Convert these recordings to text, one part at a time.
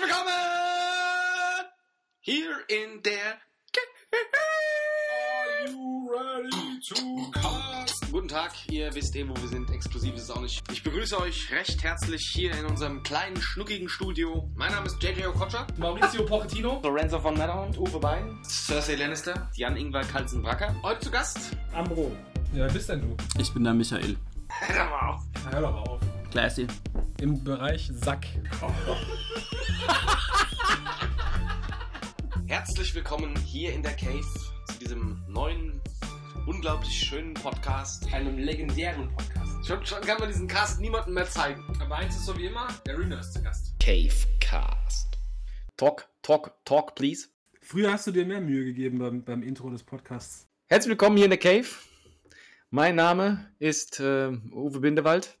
Herzlich willkommen hier in der. Are you ready to cast? Guten Tag, ihr wisst eh, wo wir sind. Exklusiv ist es auch nicht. Ich begrüße euch recht herzlich hier in unserem kleinen, schnuckigen Studio. Mein Name ist JJ Okocha. Maurizio Pochettino. Lorenzo von Matterhorn, Uwe Bein, Cersei Lannister, Jan-Ingwer Kalsen-Bracker. Heute zu Gast. Amro. Ja, wer bist denn du? Ich bin der Michael. Hör mal auf. Na, hör doch mal auf. Classy. Im Bereich Sack. Herzlich willkommen hier in der Cave zu diesem neuen, unglaublich schönen Podcast. Einem legendären Podcast. Schon, schon kann man diesen Cast niemandem mehr zeigen. Aber eins ist so wie immer, der Rühner ist zu Gast. Cavecast. Talk, talk, talk, please. Früher hast du dir mehr Mühe gegeben beim, beim Intro des Podcasts. Herzlich willkommen hier in der Cave. Mein Name ist äh, Uwe Bindewald.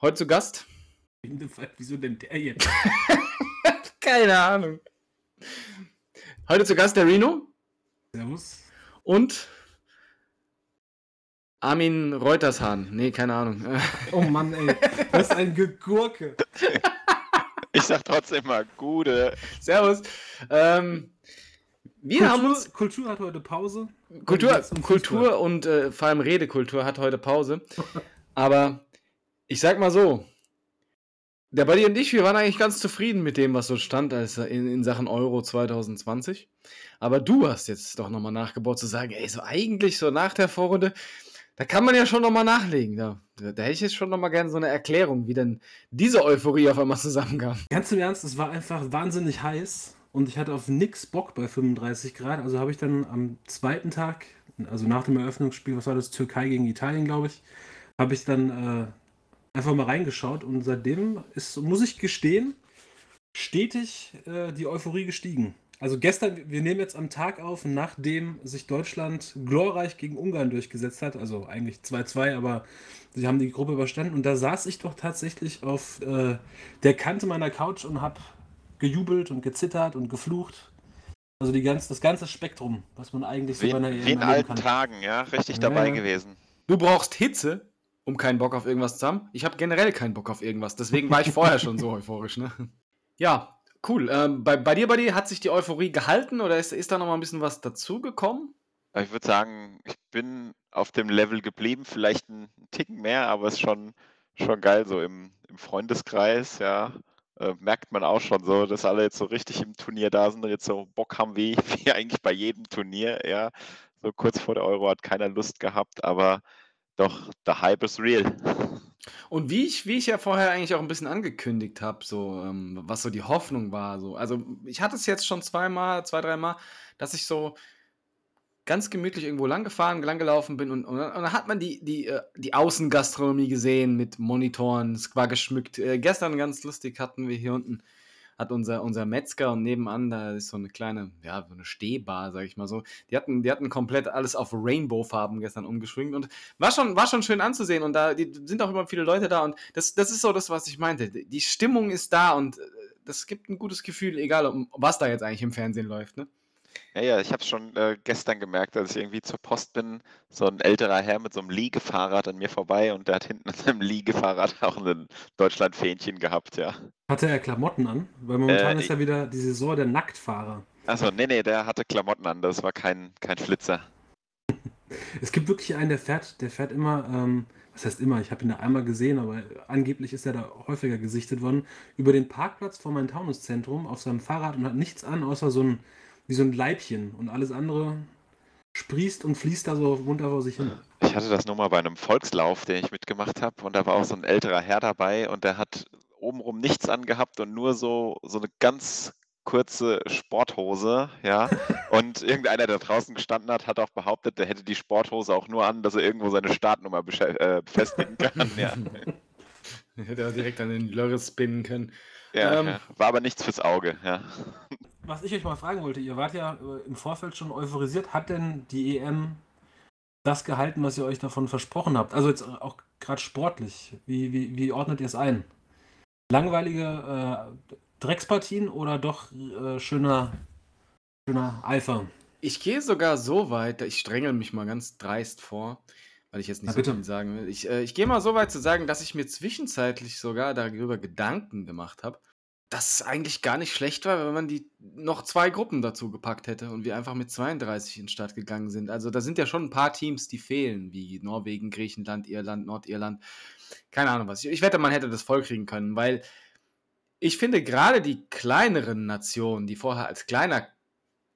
Heute zu Gast. Wieso denn der jetzt? Keine Ahnung. Heute zu Gast der Reno Servus. und Armin Reutershahn. Nee, keine Ahnung. Oh Mann, ey. Das ist ein Gegurke. Ich sag trotzdem mal Gude. Servus. Ähm, wir haben uns Kultur, Kultur hat heute Pause. Kultur, um Kultur und äh, vor allem Redekultur hat heute Pause. Aber ich sag mal so, der Buddy und ich, wir waren eigentlich ganz zufrieden mit dem, was so stand als in, in Sachen Euro 2020. Aber du hast jetzt doch nochmal nachgebaut zu sagen, ey, so eigentlich so nach der Vorrunde, da kann man ja schon nochmal nachlegen. Da, da hätte ich jetzt schon nochmal gerne so eine Erklärung, wie denn diese Euphorie auf einmal zusammenkam. Ganz im Ernst, es war einfach wahnsinnig heiß und ich hatte auf nix Bock bei 35 Grad. Also habe ich dann am zweiten Tag, also nach dem Eröffnungsspiel, was war das, Türkei gegen Italien, glaube ich, habe ich dann äh, einfach mal reingeschaut und seitdem ist, muss ich gestehen, stetig äh, die Euphorie gestiegen. Also gestern, wir nehmen jetzt am Tag auf, nachdem sich Deutschland glorreich gegen Ungarn durchgesetzt hat, also eigentlich 2-2, aber sie haben die Gruppe überstanden und da saß ich doch tatsächlich auf äh, der Kante meiner Couch und habe gejubelt und gezittert und geflucht. Also die ganz, das ganze Spektrum, was man eigentlich so Wie, bei einer wie in alten kann. Tagen, ja. Richtig Ja, dabei ja. gewesen. Du brauchst Hitze, um keinen Bock auf irgendwas zu haben. Ich habe generell keinen Bock auf irgendwas. Deswegen war ich vorher schon so euphorisch. Ne? Ja, cool. Ähm, bei, bei dir, bei dir, hat sich die Euphorie gehalten oder ist, ist da noch mal ein bisschen was dazugekommen? Ich würde sagen, ich bin auf dem Level geblieben, vielleicht ein Ticken mehr, aber es ist schon, schon geil, so im, im Freundeskreis, ja. Äh, merkt man auch schon so, dass alle jetzt so richtig im Turnier da sind und jetzt so Bock haben, wie, wie eigentlich bei jedem Turnier, ja. So kurz vor der Euro hat keiner Lust gehabt, aber doch, der Hype ist real. Und wie ich, wie ich ja vorher eigentlich auch ein bisschen angekündigt habe, so, ähm, was so die Hoffnung war. So. Also ich hatte es jetzt schon zweimal, zwei, dreimal, dass ich so ganz gemütlich irgendwo lang gefahren, lang gelaufen bin und, und, und dann hat man die, die, äh, die Außengastronomie gesehen mit Monitoren, es war geschmückt. Äh, gestern ganz lustig hatten wir hier unten, hat unser, unser Metzger und nebenan, da ist so eine kleine, ja, so eine Stehbar, sag ich mal so. Die hatten, die hatten komplett alles auf Rainbow-Farben gestern umgeschwingt und war schon, war schon schön anzusehen und da die, sind auch immer viele Leute da und das, das ist so das, was ich meinte. Die Stimmung ist da und äh, das gibt ein gutes Gefühl, egal was da jetzt eigentlich im Fernsehen läuft, ne? Ja, ja, ich habe es schon äh, gestern gemerkt, als ich irgendwie zur Post bin, so ein älterer Herr mit so einem Liegefahrrad an mir vorbei und der hat hinten an seinem Liegefahrrad auch ein Deutschland-Fähnchen gehabt, ja. Hatte er Klamotten an? Weil momentan Äh, ist ja wieder die Saison der Nacktfahrer. Achso, nee, nee, der hatte Klamotten an, das war kein, kein Flitzer. Es gibt wirklich einen, der fährt, der fährt immer, ähm, was heißt immer, ich habe ihn da einmal gesehen, aber angeblich ist er da häufiger gesichtet worden, über den Parkplatz vor meinem Taunuszentrum auf seinem Fahrrad und hat nichts an, außer so ein, wie so ein Leibchen und alles andere sprießt und fließt da so runter vor sich hin. Ich hatte das nur mal bei einem Volkslauf, den ich mitgemacht habe und da war auch so ein älterer Herr dabei und der hat obenrum nichts angehabt und nur so, so eine ganz kurze Sporthose, ja. Und irgendeiner, der draußen gestanden hat, hat auch behauptet, der hätte die Sporthose auch nur an, dass er irgendwo seine Startnummer äh, befestigen kann. Ja, Hätte er direkt an den Lörres spinnen können. ja, Ähm. ja. War aber nichts fürs Auge, ja. Was ich euch mal fragen wollte, ihr wart ja äh, im Vorfeld schon euphorisiert, hat denn die EM das gehalten, was ihr euch davon versprochen habt? Also jetzt auch gerade sportlich, wie, wie, wie ordnet ihr es ein? Langweilige äh, Dreckspartien oder doch äh, schöner, schöner Eifer? Ich gehe sogar so weit, ich strengel mich mal ganz dreist vor, weil ich jetzt nicht Na, so bitte. viel sagen will. Ich, äh, ich gehe mal so weit zu sagen, dass ich mir zwischenzeitlich sogar darüber Gedanken gemacht habe, dass es eigentlich gar nicht schlecht war, wenn man die noch zwei Gruppen dazu gepackt hätte und wir einfach mit 32 in den Start gegangen sind. Also da sind ja schon ein paar Teams, die fehlen, wie Norwegen, Griechenland, Irland, Nordirland. Keine Ahnung was. Ich, wette, man hätte das vollkriegen können, weil ich finde gerade die kleineren Nationen, die vorher als kleiner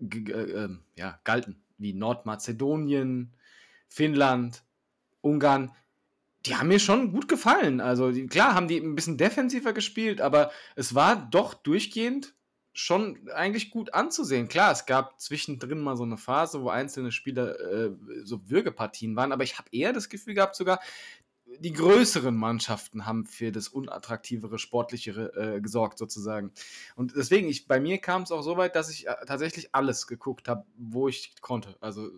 äh, äh, ja, galten, wie Nordmazedonien, Finnland, Ungarn, die haben mir schon gut gefallen. Also die, klar haben die ein bisschen defensiver gespielt, aber es war doch durchgehend schon eigentlich gut anzusehen. Klar, es gab zwischendrin mal so eine Phase, wo einzelne Spieler äh, so Würgepartien waren, aber ich habe eher das Gefühl gehabt, sogar die größeren Mannschaften haben für das unattraktivere, sportlichere äh, gesorgt, sozusagen. Und deswegen, ich, bei mir kam es auch so weit, dass ich äh, tatsächlich alles geguckt habe, wo ich konnte. Also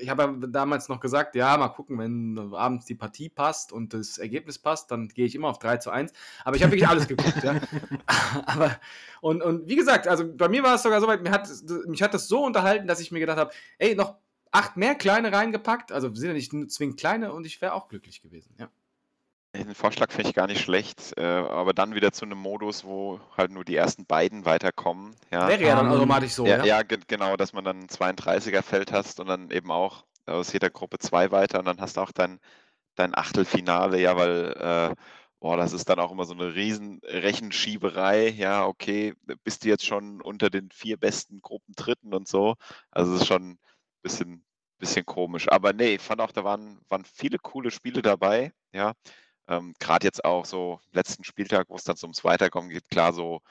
ich habe ja damals noch gesagt, ja, mal gucken, wenn abends die Partie passt und das Ergebnis passt, dann gehe ich immer auf 3 zu 1. Aber ich habe wirklich alles geguckt, ja. Aber, und, und wie gesagt, also bei mir war es sogar so weit, mir hat, mich hat das so unterhalten, dass ich mir gedacht habe, ey, noch acht mehr kleine reingepackt, also sind ja nicht zwingend kleine und ich wäre auch glücklich gewesen, ja. Den Vorschlag finde ich gar nicht schlecht, äh, aber dann wieder zu einem Modus, wo halt nur die ersten beiden weiterkommen. Ja. Wäre ja dann automatisch so, ja. ja. Ja, genau, dass man dann ein 32er-Feld hast und dann eben auch aus jeder Gruppe zwei weiter und dann hast du auch dein, dein Achtelfinale, ja, weil, äh, boah, das ist dann auch immer so eine riesen Rechenschieberei, ja, okay, bist du jetzt schon unter den vier besten Gruppen Dritten und so, also es ist schon ein bisschen, bisschen komisch, aber nee, ich fand auch, da waren, waren viele coole Spiele dabei, ja, ähm, Gerade jetzt auch so letzten Spieltag, wo es dann ums Weiterkommen geht, klar, so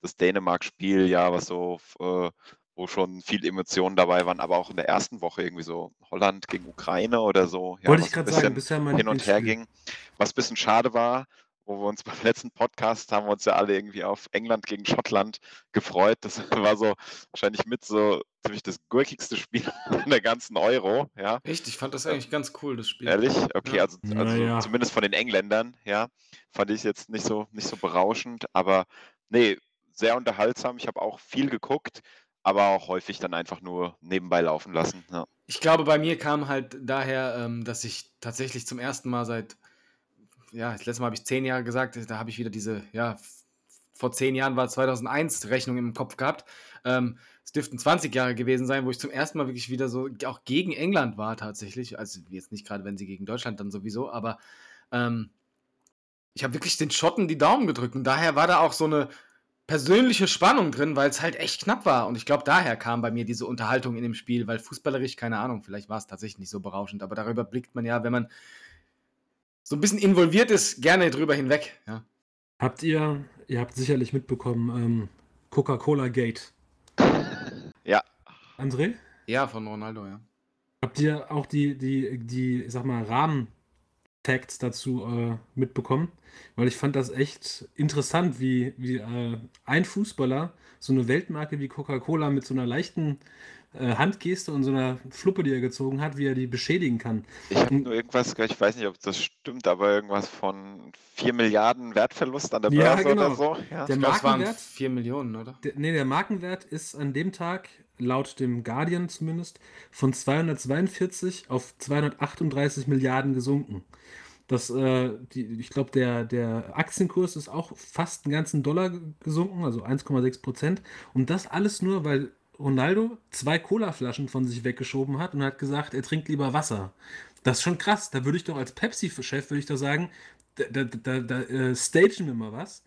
das Dänemark-Spiel, ja, was so, äh, wo schon viel Emotionen dabei waren, aber auch in der ersten Woche irgendwie so Holland gegen Ukraine oder so. Ja, Wollte ich gerade sagen, bisher mein hin und her ging. Was ein bisschen schade war, wo wir uns beim letzten Podcast haben wir uns ja alle irgendwie auf England gegen Schottland gefreut. Das war so wahrscheinlich mit so ziemlich das gurkigste Spiel in der ganzen Euro. Ja. Echt? Ich fand das eigentlich ganz cool, das Spiel. Ehrlich? Okay, Ja. also, also Naja. zumindest von den Engländern, ja, fand ich jetzt nicht so, nicht so berauschend, aber nee, sehr unterhaltsam. Ich habe auch viel geguckt, aber auch häufig dann einfach nur nebenbei laufen lassen. Ja. Ich glaube, bei mir kam halt daher, ähm, dass ich tatsächlich zum ersten Mal seit, ja, das letzte Mal habe ich zehn Jahre gesagt, da habe ich wieder diese, ja, vor zehn Jahren war 2001 Rechnung im Kopf gehabt. Ähm, es dürften 20 Jahre gewesen sein, wo ich zum ersten Mal wirklich wieder so auch gegen England war tatsächlich. Also jetzt nicht gerade, wenn sie gegen Deutschland dann sowieso, aber ähm, ich habe wirklich den Schotten die Daumen gedrückt und daher war da auch so eine persönliche Spannung drin, weil es halt echt knapp war. Und ich glaube, daher kam bei mir diese Unterhaltung in dem Spiel, weil fußballerisch, keine Ahnung, vielleicht war es tatsächlich nicht so berauschend, aber darüber blickt man ja, wenn man so ein bisschen involviert ist, gerne drüber hinweg. Ja. Habt ihr, ihr habt sicherlich mitbekommen, ähm, Coca-Cola Gate. Ja. André? ja, von Ronaldo, ja. Habt ihr auch die, die, die, ich sag mal, Rahmen-Facts dazu äh, mitbekommen? Weil ich fand das echt interessant, wie, wie äh, ein Fußballer so eine Weltmarke wie Coca-Cola mit so einer leichten äh, Handgeste und so einer Fluppe, die er gezogen hat, wie er die beschädigen kann. Ich habe nur irgendwas, ich weiß nicht, ob das stimmt, aber irgendwas von 4 Milliarden Wertverlust an der Ja, Börse genau. oder so. Ja. Der Ich glaube, es waren Markenwert? 4 Millionen, oder? Der, nee, der Markenwert ist an dem Tag, laut dem Guardian zumindest, von 242 auf 238 Milliarden gesunken. Das, äh, die, ich glaube, der, der Aktienkurs ist auch fast einen ganzen Dollar ge- gesunken, also 1,6 Prozent. Und das alles nur, weil Ronaldo zwei Colaflaschen von sich weggeschoben hat und hat gesagt, er trinkt lieber Wasser. Das ist schon krass. Da würde ich doch als Pepsi-Chef, würde ich doch sagen, da, da, da, da äh, stagen wir mal was.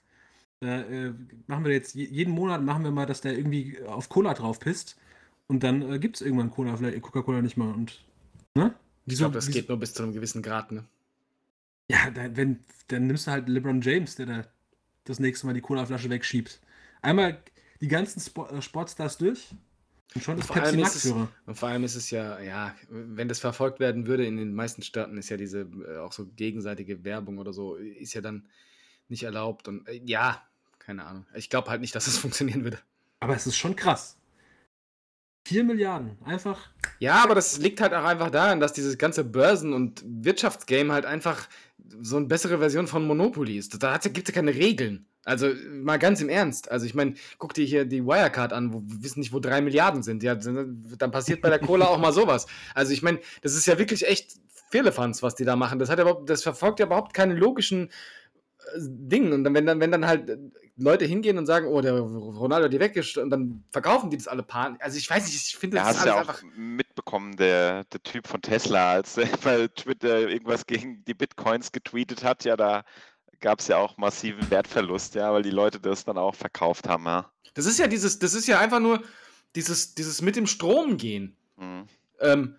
Da äh, machen wir jetzt je- jeden Monat machen wir mal, dass der irgendwie auf Cola drauf pisst und dann äh, gibt es irgendwann Cola, vielleicht Coca-Cola nicht mal und ne? Ich glaube, das geht nur bis zu einem gewissen Grad, ne? Ja, da, wenn, dann nimmst du halt LeBron James, der da das nächste Mal die Cola-Flasche wegschiebt. Einmal die ganzen Spo äh, Sportstars durch und schon ist Vor Pepsi es- Marktführer. Und vor allem ist es ja, ja, wenn das verfolgt werden würde, in den meisten Staaten ist ja diese äh, auch so gegenseitige Werbung oder so, ist ja dann nicht erlaubt. Und äh, ja, keine Ahnung. Ich glaube halt nicht, dass es funktionieren würde. Aber es ist schon krass. 4 Milliarden, einfach. Ja, aber das liegt halt auch einfach daran, dass dieses ganze Börsen- und Wirtschaftsgame halt einfach so eine bessere Version von Monopoly ist. Da gibt es ja keine Regeln. Also mal ganz im Ernst. Also ich meine, guck dir hier die Wirecard an, wo wir wissen nicht, wo drei Milliarden sind. Ja, dann passiert bei der Cola auch mal sowas. Also ich meine, das ist ja wirklich echt Firlefanz, was die da machen. Das, hat ja überhaupt, das verfolgt ja überhaupt keine logischen äh, Dinge. Und wenn, dann, wenn dann halt Leute hingehen und sagen, oh, der Ronaldo hat die weggestellt und dann verkaufen die das alle Paar. Also ich weiß nicht, ich finde Ja, das hast du alles ja auch einfach. mitbekommen, der, der Typ von Tesla, als er bei Twitter irgendwas gegen die Bitcoins getweetet hat, ja, da gab es ja auch massiven Wertverlust, ja, weil die Leute das dann auch verkauft haben, ja. Das ist ja dieses, das ist ja einfach nur dieses, dieses mit dem Strom gehen. Mhm. Ähm,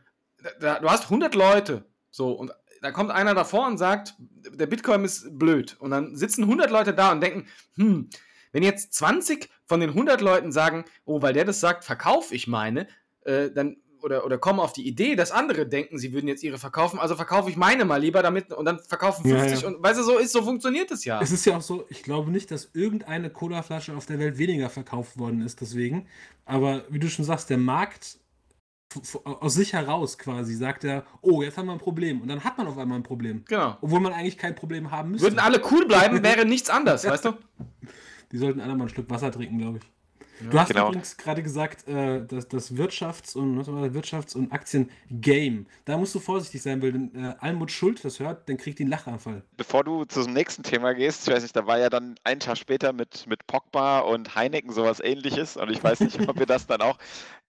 da, du hast 100 Leute, so, und da kommt einer davor und sagt, der Bitcoin ist blöd. Und dann sitzen 100 Leute da und denken, hm, wenn jetzt 20 von den 100 Leuten sagen, oh, weil der das sagt, verkaufe ich meine, äh, dann oder, oder kommen auf die Idee, dass andere denken, sie würden jetzt ihre verkaufen, also verkaufe ich meine mal lieber damit und dann verkaufen Ja, 50 ja. und weißt du, so ist, so funktioniert es ja. Es ist ja auch so, ich glaube nicht, dass irgendeine Colaflasche auf der Welt weniger verkauft worden ist, deswegen. Aber wie du schon sagst, der Markt aus sich heraus quasi sagt er, oh, jetzt haben wir ein Problem. Und dann hat man auf einmal ein Problem. Genau. Obwohl man eigentlich kein Problem haben müsste. Würden alle cool bleiben, wäre nichts anders, weißt du? Die sollten alle mal ein Stück Wasser trinken, glaube ich. Du hast Genau. übrigens gerade gesagt, äh, dass das Wirtschafts- und, was war das? Wirtschafts- und Aktien-Game. Da musst du vorsichtig sein, weil wenn äh, Almut Schuld das hört, dann kriegt die einen Lachanfall. Bevor du zum nächsten Thema gehst, ich weiß nicht, da war ja dann einen Tag später mit, mit Pogba und Heineken sowas ähnliches und ich weiß nicht, ob ihr das dann auch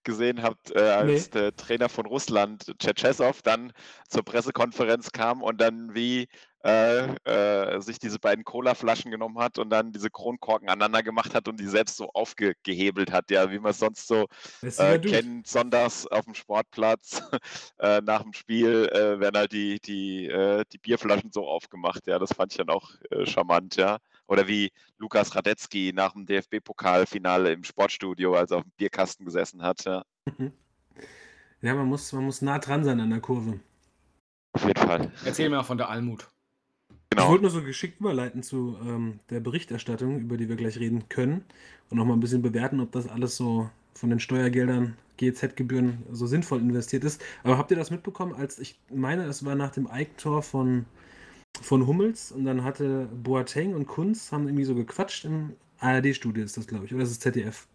gesehen habt, äh, als der Trainer von Russland, Tschetschesow, dann zur Pressekonferenz kam und dann wie äh, äh, sich diese beiden Cola-Flaschen genommen hat und dann diese Kronkorken aneinander gemacht hat und die selbst so aufgehebelt hat, ja, wie man es sonst so äh, kennt, sonntags auf dem Sportplatz äh, nach dem Spiel äh, werden halt die, die, die Bierflaschen so aufgemacht. Ja, das fand ich dann auch charmant, ja. Oder wie Lukas Radetzky nach dem DFB-Pokalfinale im Sportstudio, als er auf dem Bierkasten gesessen hat. Ja, Ja, man muss, man muss nah dran sein an der Kurve. auf jeden Fall. Erzähl mir mal von der Almut. Ich Genau. wollte nur so geschickt überleiten zu ähm, der Berichterstattung, über die wir gleich reden können. Und noch mal ein bisschen bewerten, ob das alles so von den Steuergeldern, GEZ-Gebühren so sinnvoll investiert ist. Aber habt ihr das mitbekommen, als ich meine, es war nach dem Eigentor von, von Hummels und dann hatte Boateng und Kunz haben irgendwie so gequatscht im ARD-Studio ist das, glaube ich, oder ist es ZDF?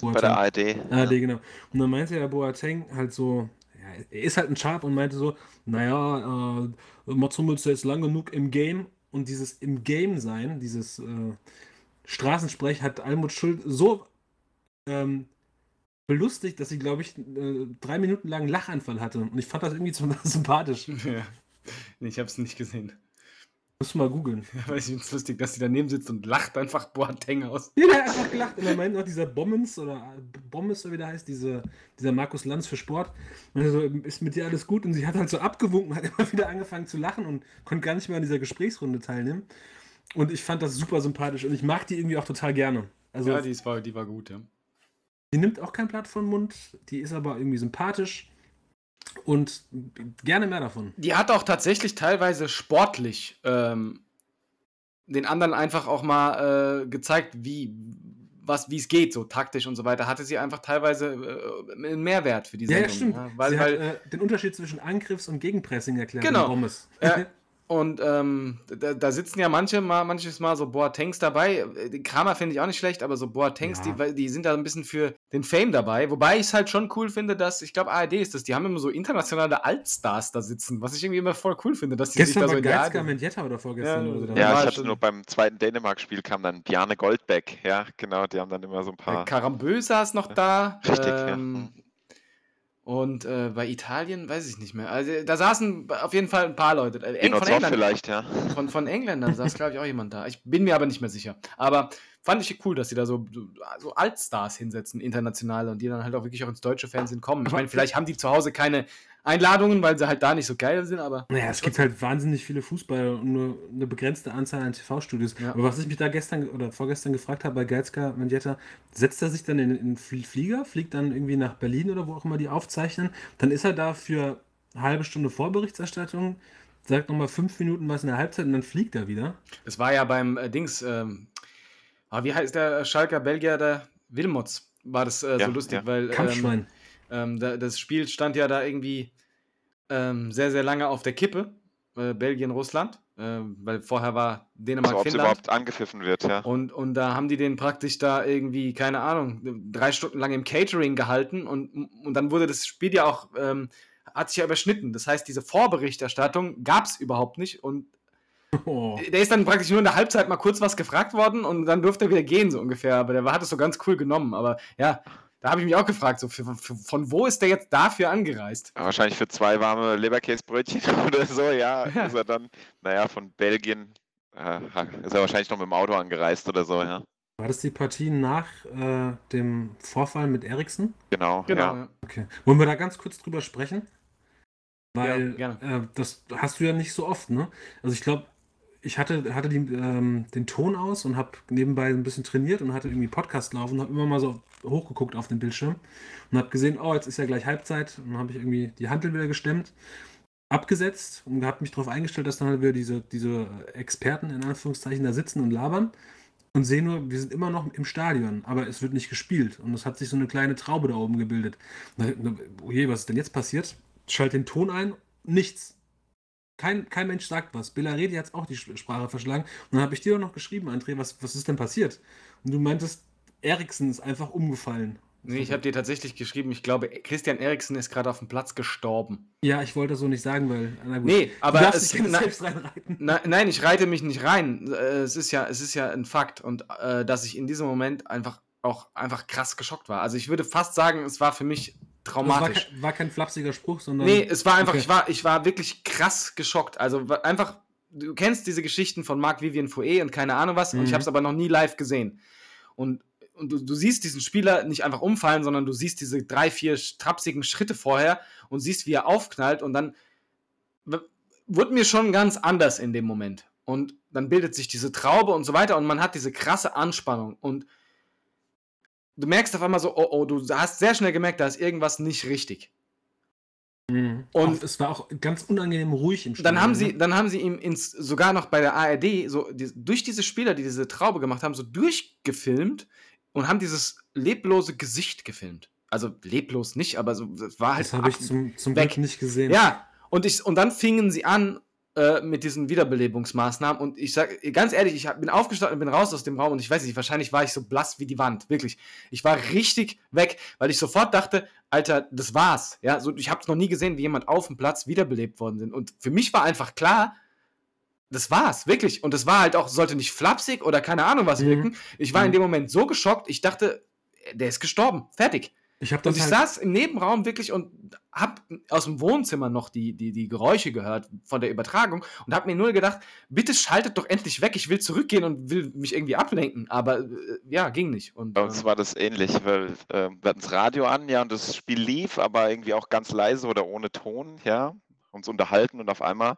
Bei der ARD. ARD, genau. Und dann meinte der Boateng halt so, ja, er ist halt ein Sharp und meinte so, naja, äh, Mats Hummels ist jetzt lang genug im Game und dieses im Game sein, dieses äh, Straßensprech hat Almut Schuld so ähm, belustigt, dass sie, glaube ich, äh, drei Minuten lang einen Lachanfall hatte. Und ich fand das irgendwie so sympathisch. Ja. Ich hab's nicht gesehen. Musst du mal googeln. Ja, weil ich finde es lustig, dass sie daneben sitzt und lacht einfach Boateng aus. Ja, der hat einfach gelacht. Und er meint noch dieser Bommens oder Bommes, oder wie der heißt, diese, dieser Markus Lanz für Sport. Und so, ist mit dir alles gut? Und sie hat halt so abgewunken, hat immer wieder angefangen zu lachen und konnte gar nicht mehr an dieser Gesprächsrunde teilnehmen. Und ich fand das super sympathisch und ich mag die irgendwie auch total gerne. Also, ja, die, die, ist, war, die war gut, ja. nimmt auch kein Blatt vom Mund, die ist aber irgendwie sympathisch und gerne mehr davon. Die hat auch tatsächlich teilweise sportlich ähm, den anderen einfach auch mal äh, gezeigt, wie was wie es geht, so taktisch und so weiter. Hatte sie einfach teilweise äh, einen Mehrwert für die Ja, Sendung. ja, stimmt. weil, sie weil, hat äh, den Unterschied zwischen Angriffs- und Gegenpressing erklärt. Genau. Bommes. Ja. Und ähm, da, da sitzen ja manche mal, manches Mal so Boatengs dabei. Kramer finde ich auch nicht schlecht, aber so Boatengs, Ja. die, die sind da ein bisschen für den Fame dabei. Wobei ich es halt schon cool finde, dass, ich glaube, ARD ist das, die haben immer so internationale Altstars da sitzen, was ich irgendwie immer voll cool finde, dass die Gestern sich da so in die Geizka Mendieta oder vorgestern Ja, oder so. Ja, ich hatte nur beim zweiten Dänemark-Spiel kam dann Bjarne Goldbeck. Ja, genau, die haben dann immer so ein paar. Karambö saß noch da. Richtig, ja. Und äh, bei Italien weiß ich nicht mehr. Also da saßen auf jeden Fall ein paar Leute. Äh, Eng, von, England, vielleicht, ja. von, von Engländern saß, glaube ich, auch jemand da. Ich bin mir aber nicht mehr sicher. Aber fand ich cool, dass sie da so, so, Altstars hinsetzen, internationale, und die dann halt auch wirklich auch ins deutsche Fernsehen kommen. Ich meine, vielleicht haben die zu Hause keine Einladungen, weil sie halt da nicht so geil sind, aber. Naja, es gibt halt wahnsinnig viele Fußballer und nur eine begrenzte Anzahl an TV-Studios. Ja. Aber was ich mich da gestern oder vorgestern gefragt habe bei Geizka Mendieta, setzt er sich dann in einen Fl- Flieger, fliegt dann irgendwie nach Berlin oder wo auch immer die aufzeichnen, dann ist er da für eine halbe Stunde Vorberichterstattung, sagt nochmal fünf Minuten was in der Halbzeit und dann fliegt er wieder. Das war ja beim äh, Dings, ähm, ah, wie heißt der Schalker Belgier, der Wilmots, war das äh, Ja, so lustig, ja. weil ähm, Kampfschwein. ähm, da, das Spiel stand ja da irgendwie ähm, sehr, sehr lange auf der Kippe, äh, Belgien, Russland, äh, weil vorher war Dänemark, Also, Finnland. überhaupt angepfiffen wird, ja. Und, und da haben die den praktisch da irgendwie, keine Ahnung, drei Stunden lang im Catering gehalten und, und dann wurde das Spiel ja auch, ähm, hat sich ja überschnitten. Das heißt, diese Vorberichterstattung gab es überhaupt nicht und Oh. der ist dann praktisch nur in der Halbzeit mal kurz was gefragt worden und dann durfte er wieder gehen, so ungefähr. Aber der hat es so ganz cool genommen. Aber ja, da habe ich mich auch gefragt, so für, für, von wo ist der jetzt dafür angereist? Ja, Wahrscheinlich für zwei warme Leberkäsebrötchen oder so, ja. Ja. Ist er dann, naja, von Belgien äh, ist er wahrscheinlich noch mit dem Auto angereist oder so, ja. War das die Partie nach äh, dem Vorfall mit Eriksen? Genau, Genau. ja. Okay. Wollen wir da ganz kurz drüber sprechen? Weil Ja, äh, das hast du ja nicht so oft, ne? Also ich glaube, ich hatte, hatte die, ähm, den Ton aus und habe nebenbei ein bisschen trainiert und hatte irgendwie Podcast laufen und habe immer mal so hochgeguckt auf den Bildschirm und habe gesehen, oh, jetzt ist ja gleich Halbzeit und dann habe ich irgendwie die Handel wieder gestemmt, abgesetzt und habe mich darauf eingestellt, dass dann halt wieder diese, diese Experten in Anführungszeichen da sitzen und labern und sehe nur, wir sind immer noch im Stadion, aber es wird nicht gespielt und es hat sich so eine kleine Traube da oben gebildet. Na, oh je, was ist denn jetzt passiert? Schalt den Ton ein, nichts. Kein, kein Mensch sagt was. Bellaredi hat auch die Sprache verschlagen. Und dann habe ich dir auch noch geschrieben, André, was, was ist denn passiert? Und du meintest, Eriksen ist einfach umgefallen. Nee, ich habe dir tatsächlich geschrieben, ich glaube, Christian Eriksen ist gerade auf dem Platz gestorben. Ja, ich wollte das so nicht sagen, weil. Na gut. Nee, aber du darfst es- dich na- selbst reinreiten. Na, nein, ich reite mich nicht rein. Äh, Es ist ja, es ist ja ein Fakt und äh, dass ich in diesem Moment einfach auch einfach krass geschockt war. Also ich würde fast sagen, es war für mich Das war, traumatisch. kein, war kein flapsiger Spruch, sondern. Nee, es war einfach, Okay. ich war, ich war wirklich krass geschockt. Also einfach, du kennst diese Geschichten von Marc Vivian Fouet und keine Ahnung was, und ich Mhm. habe es aber noch nie live gesehen. Und, und du, du siehst diesen Spieler nicht einfach umfallen, sondern du siehst diese drei, vier trapsigen Schritte vorher und siehst, wie er aufknallt und dann wurde mir schon ganz anders in dem Moment. Und dann bildet sich diese Traube und so weiter und man hat diese krasse Anspannung und du merkst auf einmal so, oh, oh, du hast sehr schnell gemerkt, da ist irgendwas nicht richtig. Mhm. Und- es war auch ganz unangenehm ruhig im Dann haben, sie, ne? dann haben sie ihm ins, sogar noch bei der ARD so die, durch diese Spieler, die diese Traube gemacht haben, so durchgefilmt und haben dieses leblose Gesicht gefilmt. Also leblos nicht, aber so war halt. Das habe ich zum, zum weg. Glück nicht gesehen. ja, und, ich, und dann fingen sie an äh, mit diesen Wiederbelebungsmaßnahmen und ich sage ganz ehrlich, ich hab, bin aufgestanden und bin raus aus dem Raum und ich weiß nicht, wahrscheinlich war ich so blass wie die Wand, wirklich. Ich war richtig weg, weil ich sofort dachte, Alter, das war's. Ja, so, ich habe es noch nie gesehen, wie jemand auf dem Platz wiederbelebt worden sind. Und für mich war einfach klar, das war's, wirklich. Und das war halt auch, sollte nicht flapsig oder keine Ahnung was Mhm. wirken. Ich war in Mhm. dem Moment so geschockt, ich dachte, der ist gestorben, fertig. Ich Und das ich halt, saß im Nebenraum wirklich und hab aus dem Wohnzimmer noch die, die, die Geräusche gehört von der Übertragung und hab mir nur gedacht, bitte schaltet doch endlich weg, ich will zurückgehen und will mich irgendwie ablenken. Aber äh, ja, ging nicht. Und, Bei uns ähm, war das ähnlich, weil äh, wir hatten das Radio an, ja, und das Spiel lief, aber irgendwie auch ganz leise oder ohne Ton, ja, uns unterhalten und auf einmal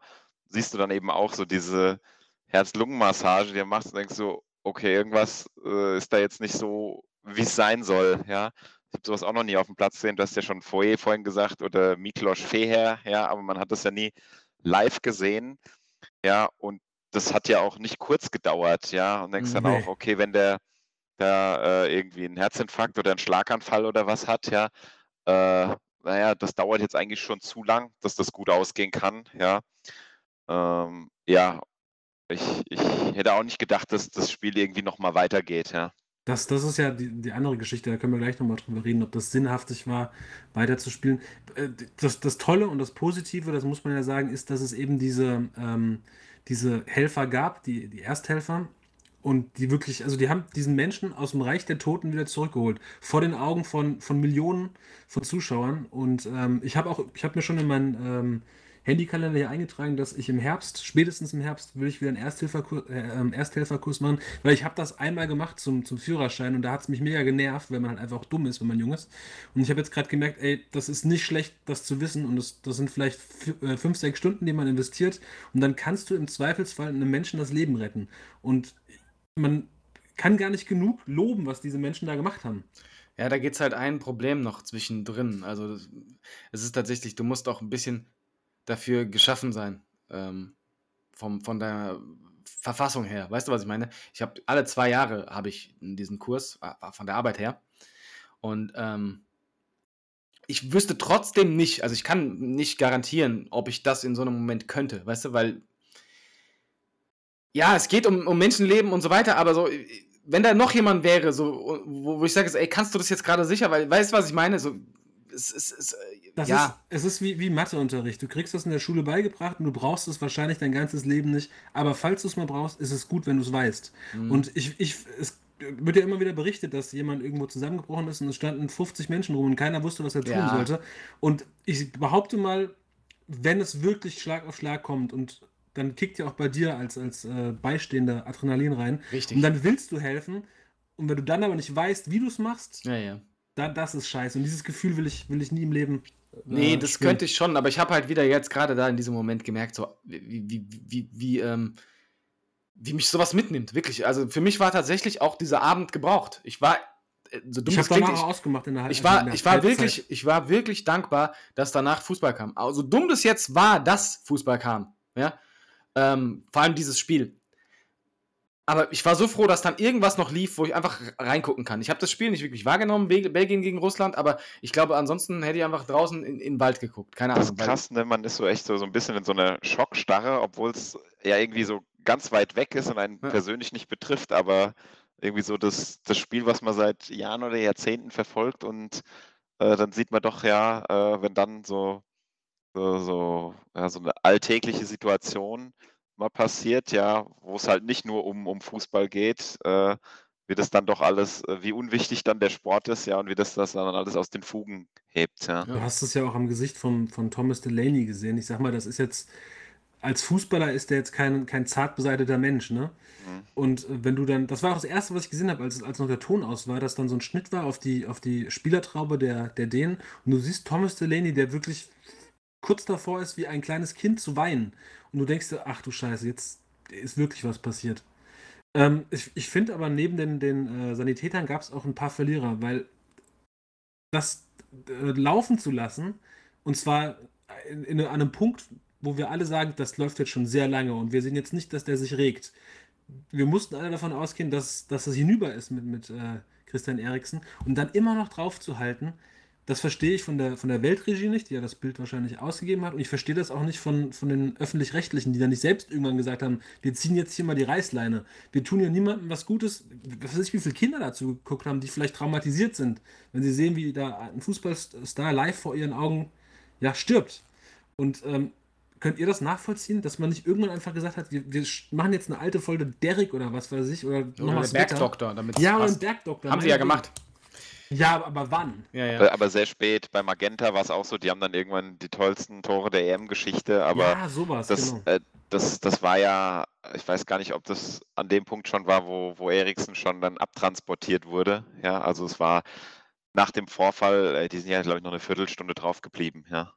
siehst du dann eben auch so diese Herz-Lungen-Massage, die du machst und denkst so, okay, irgendwas äh, ist da jetzt nicht so, wie es sein soll, ja. Ich habe sowas auch noch nie auf dem Platz gesehen, du hast ja schon Foyer vorhin gesagt oder Miklos Feher, ja, aber man hat das ja nie live gesehen, ja, und das hat ja auch nicht kurz gedauert, ja, und denkst dann Nee. auch, okay, wenn der da äh, irgendwie einen Herzinfarkt oder einen Schlaganfall oder was hat, ja, äh, naja, das dauert jetzt eigentlich schon zu lang, dass das gut ausgehen kann, ja. Ähm, ja, ich, ich hätte auch nicht gedacht, dass das Spiel irgendwie nochmal weitergeht, ja. Das, das ist ja die, die andere Geschichte, da können wir gleich nochmal drüber reden, ob das sinnhaftig war, weiterzuspielen. Äh, Das, das Tolle und das Positive, das muss man ja sagen, ist, dass es eben diese, ähm, diese Helfer gab, die, die Ersthelfer, und die wirklich, also die haben diesen Menschen aus dem Reich der Toten wieder zurückgeholt, vor den Augen von, von Millionen von Zuschauern. Und ähm, ich habe auch, ich habe mir schon in meinen ähm, Handykalender hier eingetragen, dass ich im Herbst, spätestens im Herbst, will ich wieder einen Ersthelferkurs, äh, ähm, Ersthelferkurs machen, weil ich habe das einmal gemacht zum, zum Führerschein und da hat es mich mega genervt, weil man halt einfach auch dumm ist, wenn man jung ist. Und ich habe jetzt gerade gemerkt, ey, das ist nicht schlecht, das zu wissen und das, das sind vielleicht äh, fünf, sechs Stunden, die man investiert und dann kannst du im Zweifelsfall einem Menschen das Leben retten. Und man kann gar nicht genug loben, was diese Menschen da gemacht haben. Ja, da gibt es halt ein Problem noch zwischendrin. Also es ist tatsächlich, du musst auch ein bisschen dafür geschaffen sein. Ähm, vom, von der Verfassung her. Weißt du, was ich meine? Ich habe alle zwei Jahre habe ich diesen Kurs, äh, von der Arbeit her. Und ähm, ich wüsste trotzdem nicht, also ich kann nicht garantieren, ob ich das in so einem Moment könnte, weißt du, weil ja, es geht um, um Menschenleben und so weiter, aber so, wenn da noch jemand wäre, so, wo, wo ich sage, ey, kannst du das jetzt gerade sicher, weil, weißt du, was ich meine? So, es, es, es, äh, Das ja, ist, es ist wie, wie Matheunterricht. Du kriegst das in der Schule beigebracht und du brauchst es wahrscheinlich dein ganzes Leben nicht. Aber falls du es mal brauchst, ist es gut, wenn du es weißt. Mhm. Und ich, ich, es wird ja immer wieder berichtet, dass jemand irgendwo zusammengebrochen ist und es standen 50 Menschen rum und keiner wusste, was er tun Ja. sollte. Und ich behaupte mal, wenn es wirklich Schlag auf Schlag kommt und dann kickt ja auch bei dir als, als äh, Beistehender Adrenalin rein. Richtig. Und dann willst du helfen. Und wenn du dann aber nicht weißt, wie du es machst, ja, ja. Dann, das ist scheiße. Und dieses Gefühl will ich, will ich nie im Leben. äh, Nee, das spüren. könnte ich schon, aber ich habe halt wieder jetzt gerade da in diesem Moment gemerkt, so wie, wie, wie, wie, ähm, wie mich sowas mitnimmt, wirklich. Also für mich war tatsächlich auch dieser Abend gebraucht. Ich war, äh, so dumm Ich klingt, ich, ausgemacht in der ich war, ich war Halbzeit. wirklich, ich war wirklich dankbar, dass danach Fußball kam. Also dumm das jetzt war, dass Fußball kam, ja, ähm, vor allem dieses Spiel. Aber ich war so froh, dass dann irgendwas noch lief, wo ich einfach reingucken kann. Ich habe das Spiel nicht wirklich wahrgenommen, Be- Belgien gegen Russland, aber ich glaube, ansonsten hätte ich einfach draußen in, in den Wald geguckt. Keine Das Ahnung. ist weil- krass, ne? Man ist so echt so, so ein bisschen in so einer Schockstarre, obwohl es ja irgendwie so ganz weit weg ist und einen Ja. persönlich nicht betrifft, aber irgendwie so das, das Spiel, was man seit Jahren oder Jahrzehnten verfolgt und äh, dann sieht man doch ja, äh, wenn dann so, so, so, ja, so eine alltägliche Situation mal passiert, ja, wo es halt nicht nur um, um Fußball geht, äh, wie das dann doch alles, äh, wie unwichtig dann der Sport ist, ja, und wie das das dann alles aus den Fugen hebt, ja. Du hast es ja auch am Gesicht von, von Thomas Delaney gesehen. Ich sag mal, das ist jetzt, als Fußballer ist der jetzt kein, kein zart beseiteter Mensch, ne? Mhm. Und äh, wenn du dann, das war auch das Erste, was ich gesehen habe, als, als noch der Ton aus war, dass dann so ein Schnitt war auf die, auf die Spielertraube der, der Dänen. Und du siehst Thomas Delaney, der wirklich kurz davor ist, wie ein kleines Kind zu weinen. Und du denkst dir, ach du Scheiße, jetzt ist wirklich was passiert. Ähm, ich ich finde aber neben den, den äh, Sanitätern gab es auch ein paar Verlierer, weil das äh, laufen zu lassen, und zwar in, in, an einem Punkt, wo wir alle sagen, das läuft jetzt schon sehr lange und wir sehen jetzt nicht, dass der sich regt. Wir mussten alle davon ausgehen, dass, dass das hinüber ist mit, mit äh, Christian Eriksen und dann immer noch drauf zu halten, das verstehe ich von der, von der Weltregie nicht, die ja das Bild wahrscheinlich ausgegeben hat. Und ich verstehe das auch nicht von, von den Öffentlich-Rechtlichen, die dann nicht selbst irgendwann gesagt haben, wir ziehen jetzt hier mal die Reißleine. Wir tun ja niemandem was Gutes. Was weiß ich, wie viele Kinder dazu geguckt haben, die vielleicht traumatisiert sind, wenn sie sehen, wie da ein Fußballstar live vor ihren Augen ja, stirbt. Und ähm, könnt ihr das nachvollziehen, dass man nicht irgendwann einfach gesagt hat, wir, wir machen jetzt eine alte Folge Derrick oder was weiß ich, oder Oder der Bergdoktor, damit Ja, oder ein Bergdoktor. Haben sie ja gemacht. Ja, aber, wann? Ja, ja. Aber, aber sehr spät. Bei Magenta war es auch so, die haben dann irgendwann die tollsten Tore der EM-Geschichte, aber ja, sowas, das, genau. äh, das, das war ja, ich weiß gar nicht, ob das an dem Punkt schon war, wo, wo Eriksen schon dann abtransportiert wurde. Ja, also es war nach dem Vorfall, äh, die sind ja, glaube ich, noch eine Viertelstunde drauf geblieben, ja.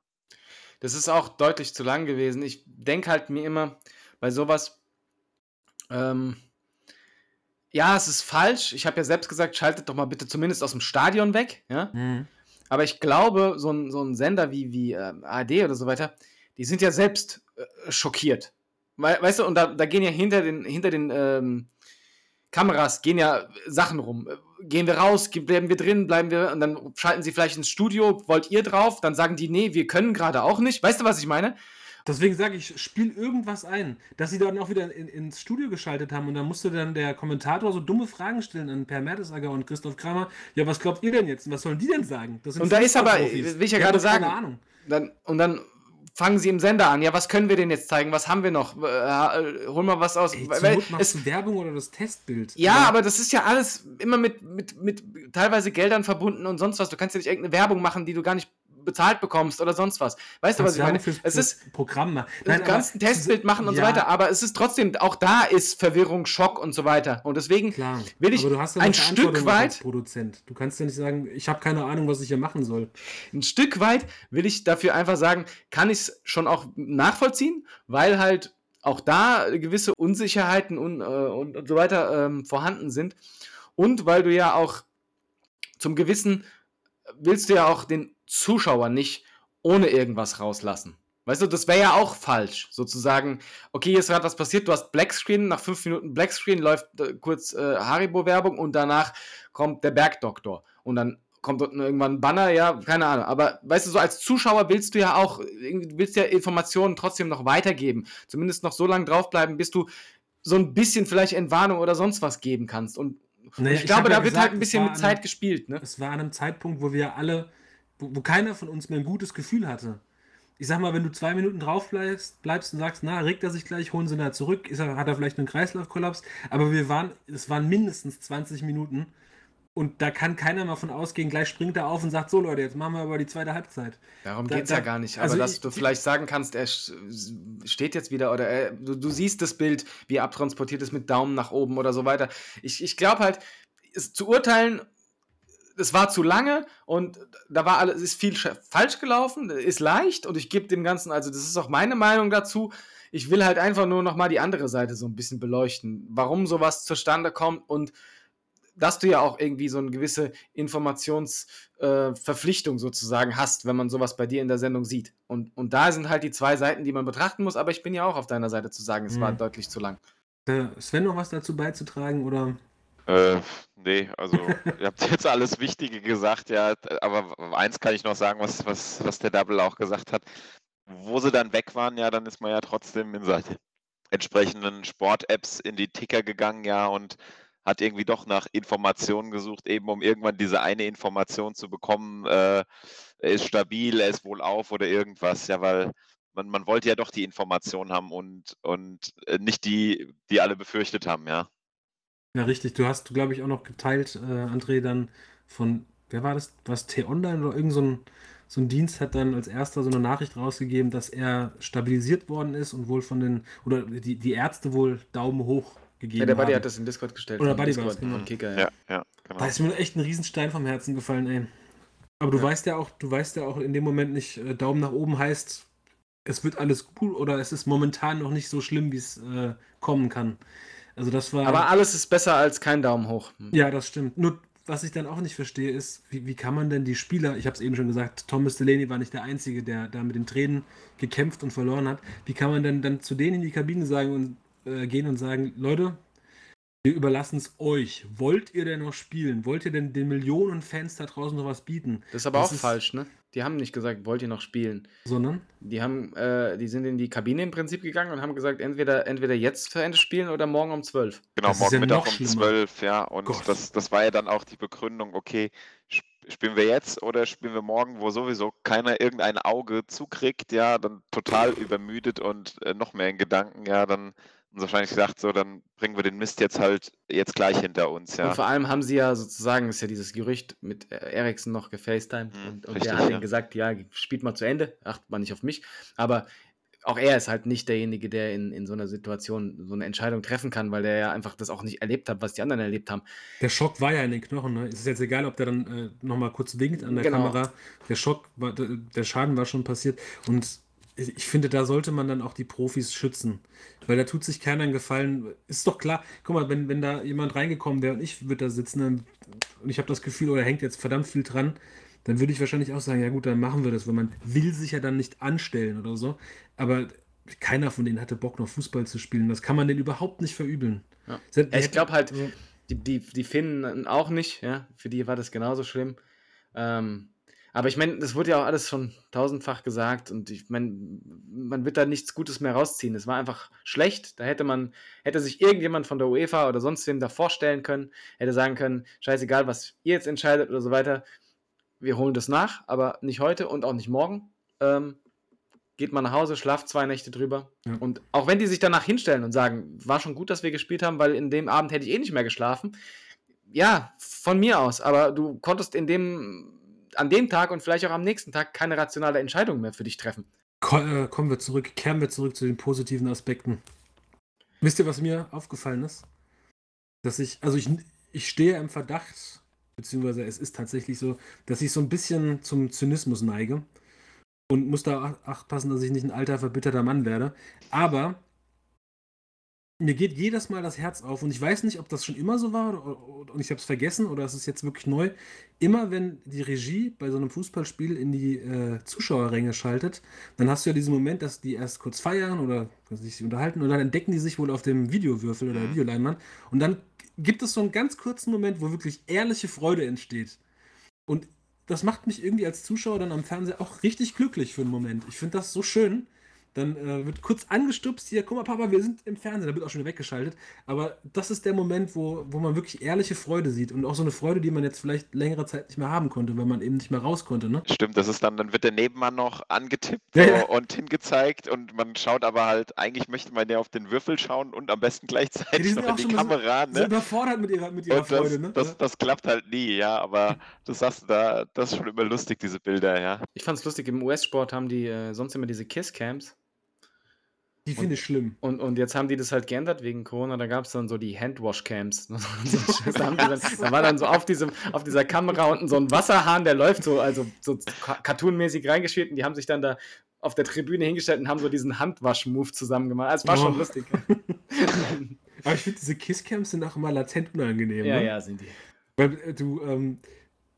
Das ist auch deutlich zu lang gewesen. Ich denke halt mir immer bei sowas, ähm, ja, es ist falsch. Ich habe ja selbst gesagt, schaltet doch mal bitte zumindest aus dem Stadion weg. Ja? Mhm. Aber ich glaube, so ein, so ein Sender wie, wie äh, ARD oder so weiter, die sind ja selbst äh, schockiert. Wei- Weißt du, und da, da gehen ja hinter den, hinter den ähm, Kameras gehen ja Sachen rum. Äh, Gehen wir raus, bleiben wir drin, bleiben wir, und dann schalten sie vielleicht ins Studio, wollt ihr drauf? Dann sagen die, nee, wir können gerade auch nicht. Weißt du, was ich meine? Deswegen sage ich, spiel irgendwas ein, dass sie dann auch wieder in, ins Studio geschaltet haben und dann musste dann der Kommentator so dumme Fragen stellen an Per Mertesacker und Christoph Kramer. Ja, was glaubt ihr denn jetzt? Was sollen die denn sagen? Und da ist aber, will ich ja gerade doch keine sagen, Ahnung. Dann, und dann fangen sie im Sender an. Ja, was können wir denn jetzt zeigen? Was haben wir noch? Äh, äh, hol mal was aus. Ey, Weil- es, du Werbung oder das Testbild. ja, aber das ist ja alles immer mit, mit, mit teilweise Geldern verbunden und sonst was. Du kannst ja nicht irgendeine Werbung machen, die du gar nicht bezahlt bekommst oder sonst was. Weißt du, was ich meine? Fürs, Es ist Programm machen. du kannst ein Testbild machen und so ja, weiter, aber es ist trotzdem, auch da ist Verwirrung, Schock und so weiter. Und deswegen Klar. will ich aber du hast ja ein Stück weit- Produzent. Du kannst ja nicht sagen, ich habe keine Ahnung, was ich hier machen soll. ein Stück weit will ich dafür einfach sagen, kann ich es schon auch nachvollziehen, weil halt auch da gewisse Unsicherheiten und, äh, und, und so weiter ähm, vorhanden sind. Und weil du ja auch zum gewissen willst du ja auch den Zuschauer nicht ohne irgendwas rauslassen. Weißt du, das wäre ja auch falsch, sozusagen. Okay, ist gerade was passiert, du hast Blackscreen, nach fünf Minuten Blackscreen läuft äh, kurz äh, Haribo-Werbung und danach kommt der Bergdoktor. Und dann kommt unten irgendwann ein Banner, ja, keine Ahnung. Aber weißt du, so als Zuschauer willst du ja auch, willst ja Informationen trotzdem noch weitergeben. Zumindest noch so lange draufbleiben, bis du so ein bisschen vielleicht Entwarnung oder sonst was geben kannst. Und Naja, ich ich glaube, hab ja da wird gesagt, halt ein bisschen mit Zeit gespielt, ne? Es war an einem Zeitpunkt, wo wir alle wo, wo keiner von uns mehr ein gutes Gefühl hatte. Ich sag mal, wenn du zwei Minuten drauf bleibst, bleibst und sagst, na, regt er sich gleich, holen sie ihn da zurück, ist er, hat er vielleicht einen Kreislaufkollaps, aber wir waren, es waren mindestens 20 Minuten und da kann keiner mal von ausgehen, gleich springt er auf und sagt, so Leute, jetzt machen wir aber die zweite Halbzeit. Darum Da- geht's da- ja gar nicht. Aber also dass ich- du vielleicht sagen kannst, er steht jetzt wieder oder er, du, du siehst das Bild, wie er abtransportiert ist mit Daumen nach oben oder so weiter. Ich, ich glaube halt, es zu urteilen, es war zu lange und da war alles, ist viel sch- falsch gelaufen, ist leicht und ich gebe dem Ganzen, also das ist auch meine Meinung dazu. Ich will halt einfach nur noch mal die andere Seite so ein bisschen beleuchten, warum sowas zustande kommt und dass du ja auch irgendwie so eine gewisse Informationsverpflichtung äh, sozusagen hast, wenn man sowas bei dir in der Sendung sieht. Und, und da sind halt die zwei Seiten, die man betrachten muss, aber ich bin ja auch auf deiner Seite zu sagen, es war Mhm. deutlich zu lang. Äh, Sven, noch was dazu beizutragen oder? Äh, nee, also ihr habt jetzt alles Wichtige gesagt, ja, aber eins kann ich noch sagen, was, was, was der Double auch gesagt hat. Wo sie dann weg waren, ja, dann ist man ja trotzdem in seine entsprechenden Sport-Apps in die Ticker gegangen, ja, und hat irgendwie doch nach Informationen gesucht, eben um irgendwann diese eine Information zu bekommen, äh, er ist stabil, er ist wohl auf oder irgendwas, ja, weil man, man wollte ja doch die Information haben und, und äh, nicht die, die alle befürchtet haben, ja. Ja, richtig. Du hast, glaube ich, auch noch geteilt, äh, André, dann von, wer war das? Was T-Online oder irgend so ein, so ein Dienst hat dann als erster so eine Nachricht rausgegeben, dass er stabilisiert worden ist und wohl von den, oder die, die Ärzte wohl Daumen hoch gegeben Ja, der Buddy haben. hat das in Discord gestellt. Oder Buddy Discord, genau. von Kicker, ja. Ja, ja, genau. Da ist mir echt ein Riesenstein vom Herzen gefallen, ey. Aber du Ja. weißt ja auch, du weißt ja auch in dem Moment nicht, äh, Daumen nach oben heißt, es wird alles gut oder es ist momentan noch nicht so schlimm, wie es äh, kommen kann. Also das war. Aber alles ist besser als kein Daumen hoch. Ja, das stimmt. Nur, was ich dann auch nicht verstehe, ist, wie, wie kann man denn die Spieler, ich habe es eben schon gesagt, Thomas Delaney war nicht der Einzige, der da mit den Tränen gekämpft und verloren hat. Wie kann man denn dann zu denen in die Kabine sagen und äh, gehen und sagen, Leute, wir überlassen es euch. Wollt ihr denn noch spielen? Wollt ihr denn den Millionen Fans da draußen noch was bieten? Das ist aber Das auch ist- falsch, ne? Die haben nicht gesagt, wollt ihr noch spielen? Sondern, Die haben, äh, die sind in die Kabine im Prinzip gegangen und haben gesagt, entweder, entweder jetzt für Ende spielen oder morgen um 12. Genau, Das morgen ja Mittag um schlimmer. 12, ja. Und Gott. das, das war ja dann auch die Begründung, okay, sp- spielen wir jetzt oder spielen wir morgen, wo sowieso keiner irgendein Auge zukriegt, ja, dann total übermüdet und äh, noch mehr in Gedanken, ja, dann sie wahrscheinlich gesagt, so, dann bringen wir den Mist jetzt halt jetzt gleich hinter uns, ja. Und vor allem haben sie ja sozusagen, ist ja dieses Gerücht mit Ericsson noch gefacetimed Mhm, und, und richtig, der hat ja. ihnen gesagt, ja, spielt mal zu Ende, achtet mal nicht auf mich. Aber auch er ist halt nicht derjenige, der in, in so einer Situation so eine Entscheidung treffen kann, weil der ja einfach das auch nicht erlebt hat, was die anderen erlebt haben. der Schock war ja in den Knochen. Ne? Es ist jetzt egal, ob der dann äh, nochmal kurz winkt an der Genau. Kamera. Der Schock, war, der, der Schaden war schon passiert. Und ich finde, da sollte man dann auch die Profis schützen. Weil da tut sich keiner einen Gefallen. Ist doch klar, guck mal, wenn, wenn da jemand reingekommen wäre und ich würde da sitzen dann, und ich habe das Gefühl, oder hängt jetzt verdammt viel dran, dann würde ich wahrscheinlich auch sagen, ja gut, dann machen wir das, weil man will sich ja dann nicht anstellen oder so. Aber keiner von denen hatte Bock, noch Fußball zu spielen. Das kann man denen überhaupt nicht verübeln. Ja. Ich glaube halt, die, die, die Finnen auch nicht, ja. Für die war das genauso schlimm. Ähm, aber ich meine, das wurde ja auch alles schon tausendfach gesagt und ich meine, man wird da nichts Gutes mehr rausziehen. Es war einfach schlecht. Da hätte man, hätte sich irgendjemand von der UEFA oder sonst wem da vorstellen können, hätte sagen können, scheißegal, was ihr jetzt entscheidet oder so weiter, wir holen das nach, aber nicht heute und auch nicht morgen. Ähm, geht mal nach Hause, schlaft zwei Nächte drüber. Ja. Und auch wenn die sich danach hinstellen und sagen, war schon gut, dass wir gespielt haben, weil in dem Abend hätte ich eh nicht mehr geschlafen. Ja, von mir aus, aber du konntest in dem, an dem Tag und vielleicht auch am nächsten Tag keine rationale Entscheidung mehr für dich treffen. Äh, kommen wir zurück, kehren wir zurück zu den positiven Aspekten. Wisst ihr, was mir aufgefallen ist? Dass ich, also ich, ich stehe im Verdacht, beziehungsweise es ist tatsächlich so, dass ich so ein bisschen zum Zynismus neige und muss da ach- achtpassen, dass ich nicht ein alter, verbitterter Mann werde. Aber mir geht jedes Mal das Herz auf und ich weiß nicht, ob das schon immer so war oder, und ich habe es vergessen oder es ist jetzt wirklich neu. Immer wenn die Regie bei so einem Fußballspiel in die äh, Zuschauerränge schaltet, dann hast du ja diesen Moment, dass die erst kurz feiern oder sich unterhalten und dann entdecken die sich wohl auf dem Videowürfel oder Mhm. Videoleinwand und dann gibt es so einen ganz kurzen Moment, wo wirklich ehrliche Freude entsteht. Und das macht mich irgendwie als Zuschauer dann am Fernseher auch richtig glücklich für einen Moment. Ich finde das so schön, dann äh, wird kurz angestupst, hier, guck mal, Papa, wir sind im Fernsehen, da wird auch schon wieder weggeschaltet. Aber das ist der Moment, wo, wo man wirklich ehrliche Freude sieht und auch so eine Freude, die man jetzt vielleicht längere Zeit nicht mehr haben konnte, weil man eben nicht mehr raus konnte, ne? Stimmt, das ist dann, dann wird der Nebenmann noch angetippt Ja, so, ja. und hingezeigt und man schaut aber halt, eigentlich möchte man ja auf den Würfel schauen und am besten gleichzeitig die sind noch in auch die schon mal so- Kamera, So ne? überfordert mit ihrer, mit ihrer das, Freude, ne? das, das klappt halt nie, ja, aber das sagst du da, das ist schon immer lustig, diese Bilder, ja. Ich fand's lustig, im US-Sport haben die äh, sonst immer diese Kiss-Cams. Die finde ich schlimm. Und, und jetzt haben die das halt geändert wegen Corona. Da gab es dann so die Handwash-Cams. da, dann, war dann so auf, diesem, auf dieser Kamera unten so ein Wasserhahn, der läuft so, also so ca- cartoonmäßig reingeschrieben. Und die haben sich dann da auf der Tribüne hingestellt und haben so diesen Handwasch-Move zusammen gemacht. Es war schon Oh. lustig. Aber ich finde, diese Kisscams sind auch immer latent unangenehm. ja, ne? ja, sind die. Weil äh, du, ähm,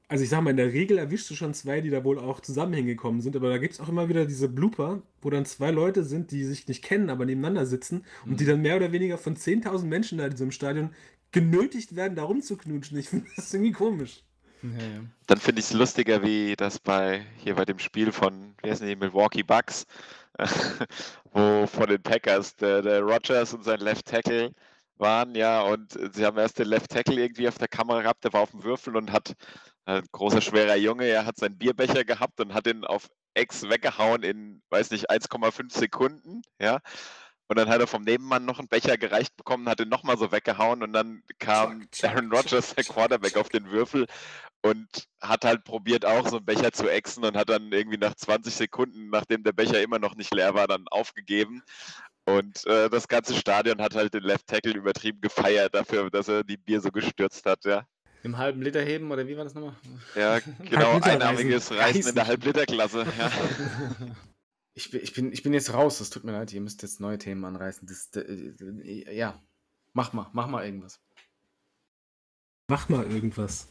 also ich sag mal, in der Regel erwischst du schon zwei, die da wohl auch zusammen hingekommen sind, aber da gibt es auch immer wieder diese Blooper, wo dann zwei Leute sind, die sich nicht kennen, aber nebeneinander sitzen und die dann mehr oder weniger von 10.000 Menschen da in diesem Stadion genötigt werden, da rumzuknutschen. Ich finde das irgendwie komisch. Ja, ja. Dann finde ich es lustiger, wie das bei hier bei dem Spiel von, wie heißen die, Milwaukee Bucks, wo von den Packers der, der Rogers und sein Left Tackle waren, ja, und sie haben erst den Left Tackle irgendwie auf der Kamera gehabt, der war auf dem Würfel und hat, ein großer, schwerer Junge, er hat seinen Bierbecher gehabt und hat ihn auf Ex weggehauen in, weiß nicht, 1,5 Sekunden, ja. Und dann hat er vom Nebenmann noch einen Becher gereicht bekommen, hat ihn nochmal so weggehauen und dann kam Aaron Rodgers, der Quarterback, auf den Würfel und hat halt probiert, auch so einen Becher zu exen und hat dann irgendwie nach 20 Sekunden, nachdem der Becher immer noch nicht leer war, dann aufgegeben. Und äh, das ganze Stadion hat halt den Left Tackle übertrieben gefeiert dafür, dass er die Bier so gestürzt hat, ja. Im halben Liter heben oder wie war das nochmal? Ja, genau, einarmiges Reisen in Reißen. der Halbliterklasse. Ja. Ich bin, ich, bin, ich bin jetzt raus, das tut mir leid, ihr müsst jetzt neue Themen anreißen. Das, äh, ja, mach mal, mach mal irgendwas. Mach mal irgendwas.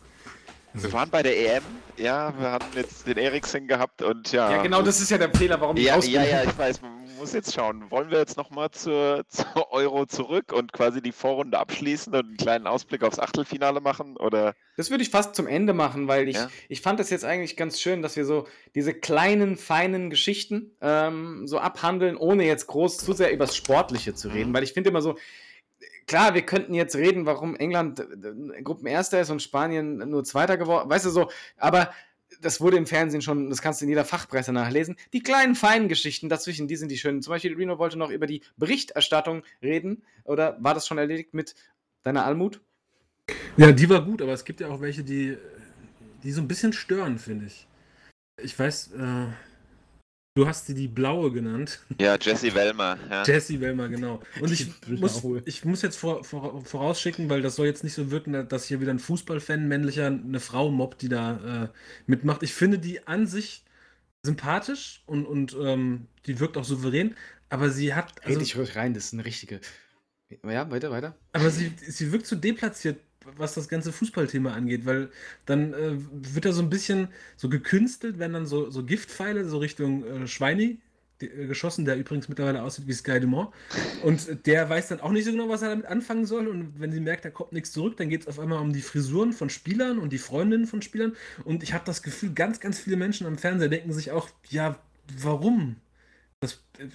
Wir waren bei der EM, ja, wir hatten jetzt den Eriksen gehabt und ja. Ja, genau, das ist ja der Fehler, warum ich Ja, raus bin. ja, ja, ich weiß, man muss jetzt schauen. Wollen wir jetzt nochmal zur, zur Euro zurück und quasi die Vorrunde abschließen und einen kleinen Ausblick aufs Achtelfinale machen? Oder Das würde ich fast zum Ende machen, weil ich, Ja. ich fand das jetzt eigentlich ganz schön, dass wir so diese kleinen, feinen Geschichten ähm, so abhandeln, ohne jetzt groß zu sehr übers Sportliche zu reden. Weil ich finde immer so, klar, wir könnten jetzt reden, warum England äh, Gruppenerster ist und Spanien nur Zweiter geworden, weißt du so, aber das wurde im Fernsehen schon, das kannst du in jeder Fachpresse nachlesen. Die kleinen, feinen Geschichten dazwischen, die sind die schönen. Zum Beispiel, Reno wollte noch über die Berichterstattung reden. Oder war das schon erledigt mit deiner Almut? Ja, die war gut, aber es gibt ja auch welche, die, die so ein bisschen stören, finde ich. Ich weiß, äh, du hast sie die blaue genannt. ja, Jesse Wellmer. Ja. Jessie Wellmer, genau. Und ich muss, ich muss jetzt vor, vor, vorausschicken, weil das soll jetzt nicht so wirken, dass hier wieder ein Fußballfan, männlicher, eine Frau mobbt, die da äh, mitmacht. Ich finde die an sich sympathisch und, und ähm, die wirkt auch souverän, aber sie hat. Red Also, dich ruhig rein, das ist eine richtige. Ja, weiter, weiter. aber sie, sie wirkt so deplatziert, was das ganze Fußballthema angeht, weil dann äh, wird da so ein bisschen so gekünstelt, wenn dann so, so Giftpfeile so Richtung äh, Schweini die, äh, geschossen, der übrigens mittlerweile aussieht wie Sky Dumont. Und der weiß dann auch nicht so genau, was er damit anfangen soll. Und wenn sie merkt, da kommt nichts zurück, dann geht es auf einmal um die Frisuren von Spielern und die Freundinnen von Spielern. Und ich habe das Gefühl, ganz, ganz viele Menschen am Fernseher denken sich auch, ja, warum? Das, äh,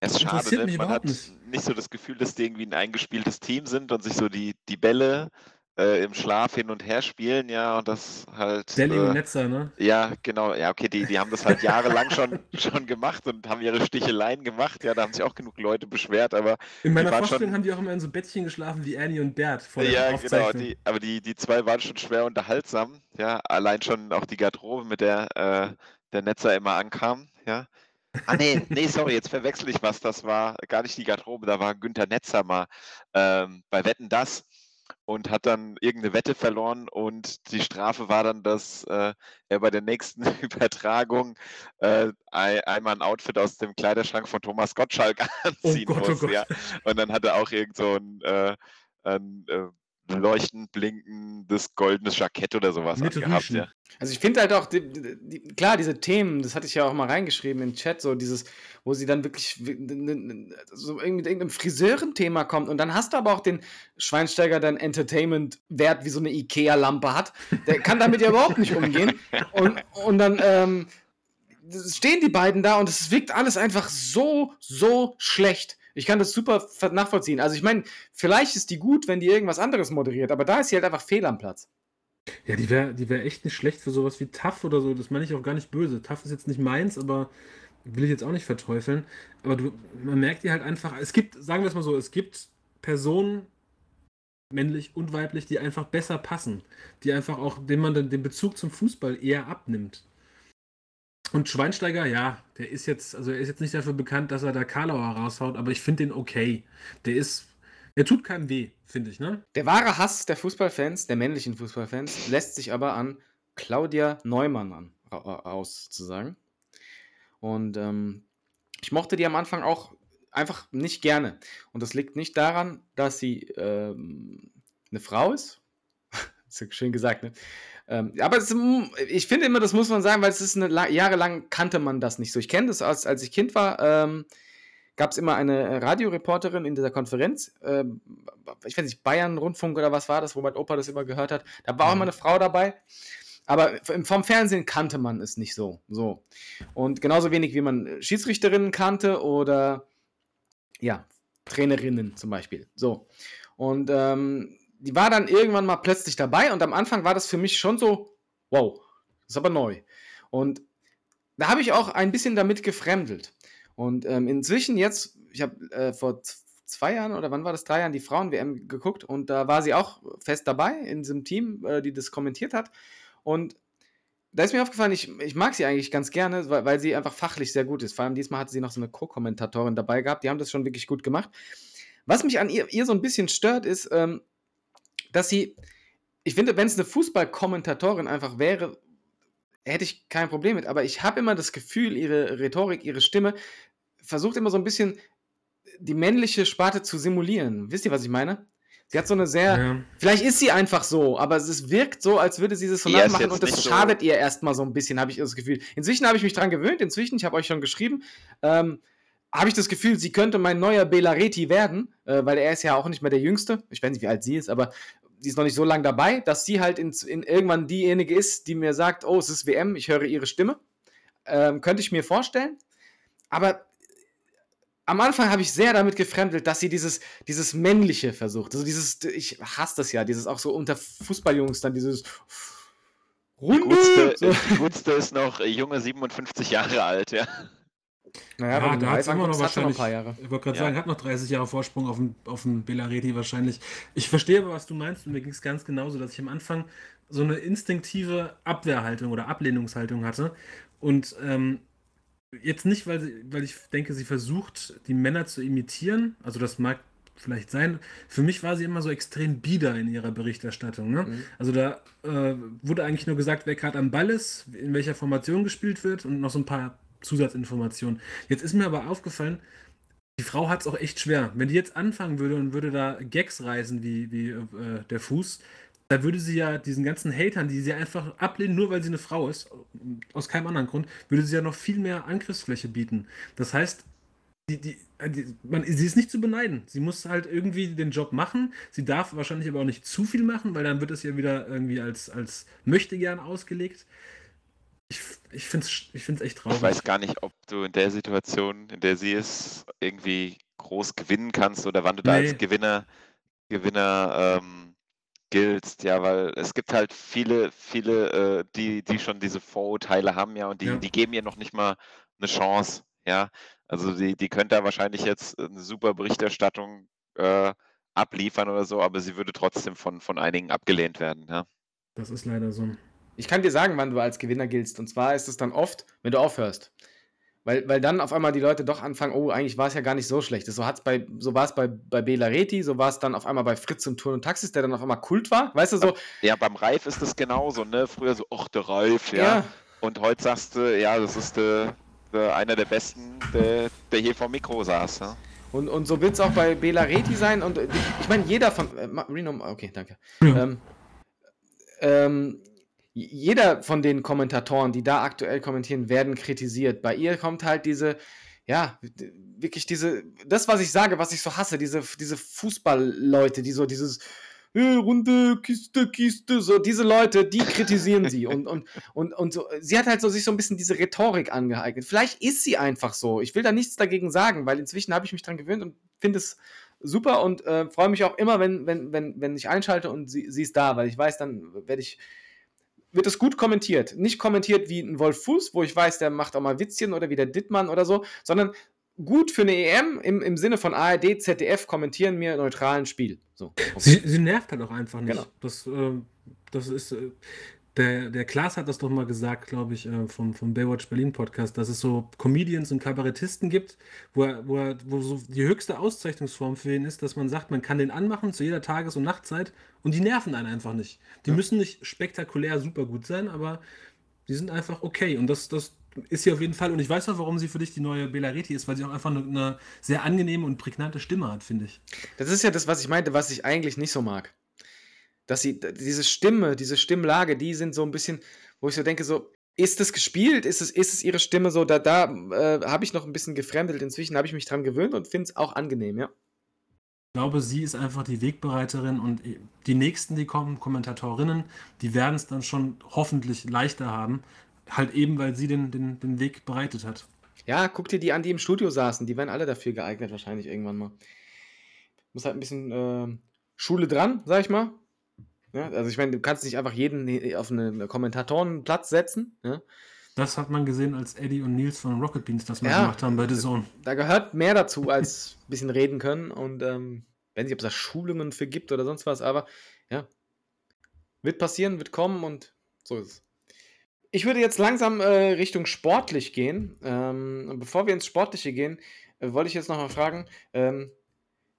Es ist schade, interessiert ne? mich man überhaupt hat nicht. nicht so das Gefühl, dass die irgendwie ein eingespieltes Team sind und sich so die, die Bälle äh, im Schlaf hin und her spielen, ja, und das halt. Deli und äh, Netzer, ne? Ja, genau. Ja, okay, die, die haben das halt jahrelang schon, schon gemacht und haben ihre Sticheleien gemacht. Ja, da haben sich auch genug Leute beschwert, aber In meiner Vorstellung schon- haben die auch immer in so Bettchen geschlafen wie Annie und Bert vor der ja, genau. Die, aber die, die zwei waren schon schwer unterhaltsam. Ja, allein schon auch die Garderobe, mit der äh, der Netzer immer ankam. Ja. Ah, nee, nee, sorry, jetzt verwechsel ich was. Das war gar nicht die Garderobe, da war Günther Netzer mal ähm, bei Wetten das und hat dann irgendeine Wette verloren und die Strafe war dann, dass äh, er bei der nächsten Übertragung äh, ei- einmal ein Outfit aus dem Kleiderschrank von Thomas Gottschalk anziehen Gott, oh muss. Gott. Ja. Und dann hat er auch irgend so ein, äh, ein äh, leuchtend blinkendes goldenes Jackett oder sowas Mit angehabt. Ja. Also ich finde halt auch, die, die, die, klar, diese Themen, das hatte ich ja auch mal reingeschrieben im Chat, so dieses, wo sie dann wirklich so irgendwie mit irgendeinem Friseurenthema kommt und dann hast du aber auch den Schweinsteiger, der einen Entertainment-Wert wie so eine Ikea-Lampe hat, der kann damit ja überhaupt nicht umgehen und, und dann, ähm, stehen die beiden da und es wirkt alles einfach so, so schlecht. Ich kann das super nachvollziehen. Also ich meine, vielleicht ist die gut, wenn die irgendwas anderes moderiert, aber da ist sie halt einfach fehl am Platz. Ja, die wäre die wär echt nicht schlecht für sowas wie Tough oder so. Das meine ich auch gar nicht böse. Tough ist jetzt nicht meins, aber will ich jetzt auch nicht verteufeln. Aber du, man merkt die halt einfach, es gibt, sagen wir es mal so, es gibt Personen, männlich und weiblich, die einfach besser passen. Die einfach auch, dem man den Bezug zum Fußball eher abnimmt. Und Schweinsteiger, ja, der ist jetzt, also er ist jetzt nicht dafür bekannt, dass er da Karlauer raushaut, aber ich finde den okay. Der ist, der tut keinem weh, finde ich, ne? Der wahre Hass der Fußballfans, der männlichen Fußballfans, lässt sich aber an Claudia Neumann an, aus, zu sagen. Und ähm, ich mochte die am Anfang auch einfach nicht gerne. Und das liegt nicht daran, dass sie ähm, eine Frau ist. ist schön gesagt, ne? Ähm, aber es, ich finde immer, das muss man sagen, weil es ist eine jahrelang kannte man das nicht so. Ich kenne das, als, als ich Kind war, ähm, gab es immer eine Radioreporterin in dieser Konferenz. Ähm, ich weiß nicht, Bayern Rundfunk oder was war das, wo mein Opa das immer gehört hat. Da war auch immer eine Frau dabei. Aber vom Fernsehen kannte man es nicht so. so. Und genauso wenig wie man Schiedsrichterinnen kannte oder ja, Trainerinnen zum Beispiel. So. Und ähm, die war dann irgendwann mal plötzlich dabei und am Anfang war das für mich schon so, wow, ist aber neu. Und da habe ich auch ein bisschen damit gefremdelt. Und ähm, inzwischen jetzt, ich habe äh, vor zwei Jahren oder wann war das, drei Jahren die Frauen-WM geguckt und da war sie auch fest dabei in diesem Team, äh, die das kommentiert hat. Und da ist mir aufgefallen, ich, ich mag sie eigentlich ganz gerne, weil, weil sie einfach fachlich sehr gut ist. Vor allem diesmal hatte sie noch so eine Co-Kommentatorin dabei gehabt, die haben das schon wirklich gut gemacht. Was mich an ihr, ihr so ein bisschen stört, ist, ähm, dass sie, ich finde, wenn es eine Fußball-Kommentatorin einfach wäre, hätte ich kein Problem mit. Aber ich habe immer das Gefühl, ihre Rhetorik, ihre Stimme versucht immer so ein bisschen die männliche Sparte zu simulieren. Wisst ihr, was ich meine? Sie hat so eine sehr. Ja. Vielleicht ist sie einfach so, aber es wirkt so, als würde sie das so nachmachen und das schadet so. ihr erstmal so ein bisschen, habe ich das Gefühl. Inzwischen habe ich mich dran gewöhnt, inzwischen, ich habe euch schon geschrieben, ähm, habe ich das Gefühl, sie könnte mein neuer Belareti werden, äh, weil er ist ja auch nicht mehr der Jüngste. Ich weiß nicht, wie alt sie ist, aber sie ist noch nicht so lange dabei, dass sie halt in, in irgendwann diejenige ist, die mir sagt, oh, es ist WM, ich höre ihre Stimme. Ähm, könnte ich mir vorstellen. Aber am Anfang habe ich sehr damit gefremdelt, dass sie dieses, dieses Männliche versucht. Also dieses, ich hasse das ja, dieses auch so unter Fußballjungs dann dieses Runde. Die gutste, so. die gutste ist noch junge 57 Jahre alt, ja. Naja, ja, da hat es immer noch wahrscheinlich. Noch ein paar Jahre. Ich wollte gerade ja. sagen, hat noch 30 Jahre Vorsprung auf dem, auf dem Belareti wahrscheinlich. Ich verstehe aber, was du meinst, und mir ging es ganz genauso, dass ich am Anfang so eine instinktive Abwehrhaltung oder Ablehnungshaltung hatte. Und ähm, jetzt nicht, weil, sie, weil ich denke, sie versucht, die Männer zu imitieren. Also das mag vielleicht sein. Für mich war sie immer so extrem bieder in ihrer Berichterstattung. Ne? Mhm. Also da äh, wurde eigentlich nur gesagt, wer gerade am Ball ist, in welcher Formation gespielt wird und noch so ein paar Zusatzinformationen. Jetzt ist mir aber aufgefallen, die Frau hat es auch echt schwer. Wenn die jetzt anfangen würde und würde da Gags reißen wie, wie äh, der Fuß, da würde sie ja diesen ganzen Hatern, die sie einfach ablehnen, nur weil sie eine Frau ist, aus keinem anderen Grund, würde sie ja noch viel mehr Angriffsfläche bieten. Das heißt, die, die, die, man, sie ist nicht zu beneiden. Sie muss halt irgendwie den Job machen. Sie darf wahrscheinlich aber auch nicht zu viel machen, weil dann wird es ja wieder irgendwie als, als möchte gern ausgelegt. Ich, ich finde es ich find's echt traurig. Ich weiß gar nicht, ob du in der Situation, in der sie ist, irgendwie groß gewinnen kannst oder wann du nee. da als Gewinner, Gewinner ähm, giltst, ja, weil es gibt halt viele, viele, äh, die, die schon diese Vorurteile haben, ja, und die, ja. die geben ihr noch nicht mal eine Chance, ja. Also die, die könnte da wahrscheinlich jetzt eine super Berichterstattung äh, abliefern oder so, aber sie würde trotzdem von, von einigen abgelehnt werden, ja. Das ist leider so. Ich kann dir sagen, wann du als Gewinner giltst. Und zwar ist es dann oft, wenn du aufhörst. Weil, weil dann auf einmal die Leute doch anfangen, oh, eigentlich war es ja gar nicht so schlecht. So, bei, so war es bei, bei Bela Reti, so war es dann auf einmal bei Fritz und Turn und Taxis, der dann auf einmal Kult war. Weißt du so? Ja, beim Reif ist es genauso, ne? Früher so, ach, der Reif, ja. ja. Und heute sagst du, ja, das ist der, der, einer der besten, der, der hier vor dem Mikro saß. Ja? Und, und so wird es auch bei Bela Reti sein. Und ich meine, jeder von. Äh, Reno, okay, danke. Ja. Ähm, ähm, jeder von den Kommentatoren, die da aktuell kommentieren, werden kritisiert. Bei ihr kommt halt diese, ja, wirklich diese, das, was ich sage, was ich so hasse, diese, diese Fußballleute, die so dieses, äh, Runde, Kiste, Kiste, so diese Leute, die kritisieren sie und, und, und, und so, sie hat halt so sich so ein bisschen diese Rhetorik angeeignet. Vielleicht ist sie einfach so. Ich will da nichts dagegen sagen, weil inzwischen habe ich mich dran gewöhnt und finde es super und äh, freue mich auch immer, wenn, wenn, wenn, wenn ich einschalte und sie, sie ist da, weil ich weiß, dann werde ich wird es gut kommentiert. Nicht kommentiert wie ein Wolf Fuß, wo ich weiß, der macht auch mal Witzchen oder wie der Dittmann oder so, sondern gut für eine EM im, im Sinne von ARD, ZDF kommentieren mir neutralen Spiel. So, okay. sie, sie, nervt halt auch einfach nicht. Genau. Das, äh, das ist. Äh, der, der Klaas hat das doch mal gesagt, glaube ich, äh, vom, vom Baywatch Berlin Podcast, dass es so Comedians und Kabarettisten gibt, wo, er, wo, er, wo so die höchste Auszeichnungsform für ihn ist, dass man sagt, man kann den anmachen zu jeder Tages- und Nachtzeit und die nerven einen einfach nicht. Die ja. müssen nicht spektakulär super gut sein, aber die sind einfach okay. Und das, das ist sie auf jeden Fall. Und ich weiß auch, warum sie für dich die neue Bela Reti ist, weil sie auch einfach eine, eine sehr angenehme und prägnante Stimme hat, finde ich. Das ist ja das, was ich meinte, was ich eigentlich nicht so mag dass sie, diese Stimme, diese Stimmlage, die sind so ein bisschen, wo ich so denke, so, ist es gespielt? Ist es, ist es ihre Stimme so? Da, da äh, habe ich noch ein bisschen gefremdelt. Inzwischen habe ich mich dran gewöhnt und finde es auch angenehm, ja. Ich glaube, sie ist einfach die Wegbereiterin und die nächsten, die kommen, Kommentatorinnen, die werden es dann schon hoffentlich leichter haben. Halt eben, weil sie den, den, den Weg bereitet hat. Ja, guck dir die an, die im Studio saßen. Die wären alle dafür geeignet, wahrscheinlich irgendwann mal. Muss halt ein bisschen äh, Schule dran, sag ich mal. Ja, also ich meine, du kannst nicht einfach jeden auf einen Kommentatorenplatz setzen. Ja? Das hat man gesehen, als Eddie und Nils von Rocket Beans das mal ja, gemacht haben bei The Zone. Da gehört mehr dazu, als ein bisschen reden können. Und ähm, weiß nicht, ob es da Schulungen für gibt oder sonst was, aber ja. Wird passieren, wird kommen und so ist es. Ich würde jetzt langsam äh, Richtung sportlich gehen. Ähm, bevor wir ins Sportliche gehen, äh, wollte ich jetzt nochmal fragen, ähm,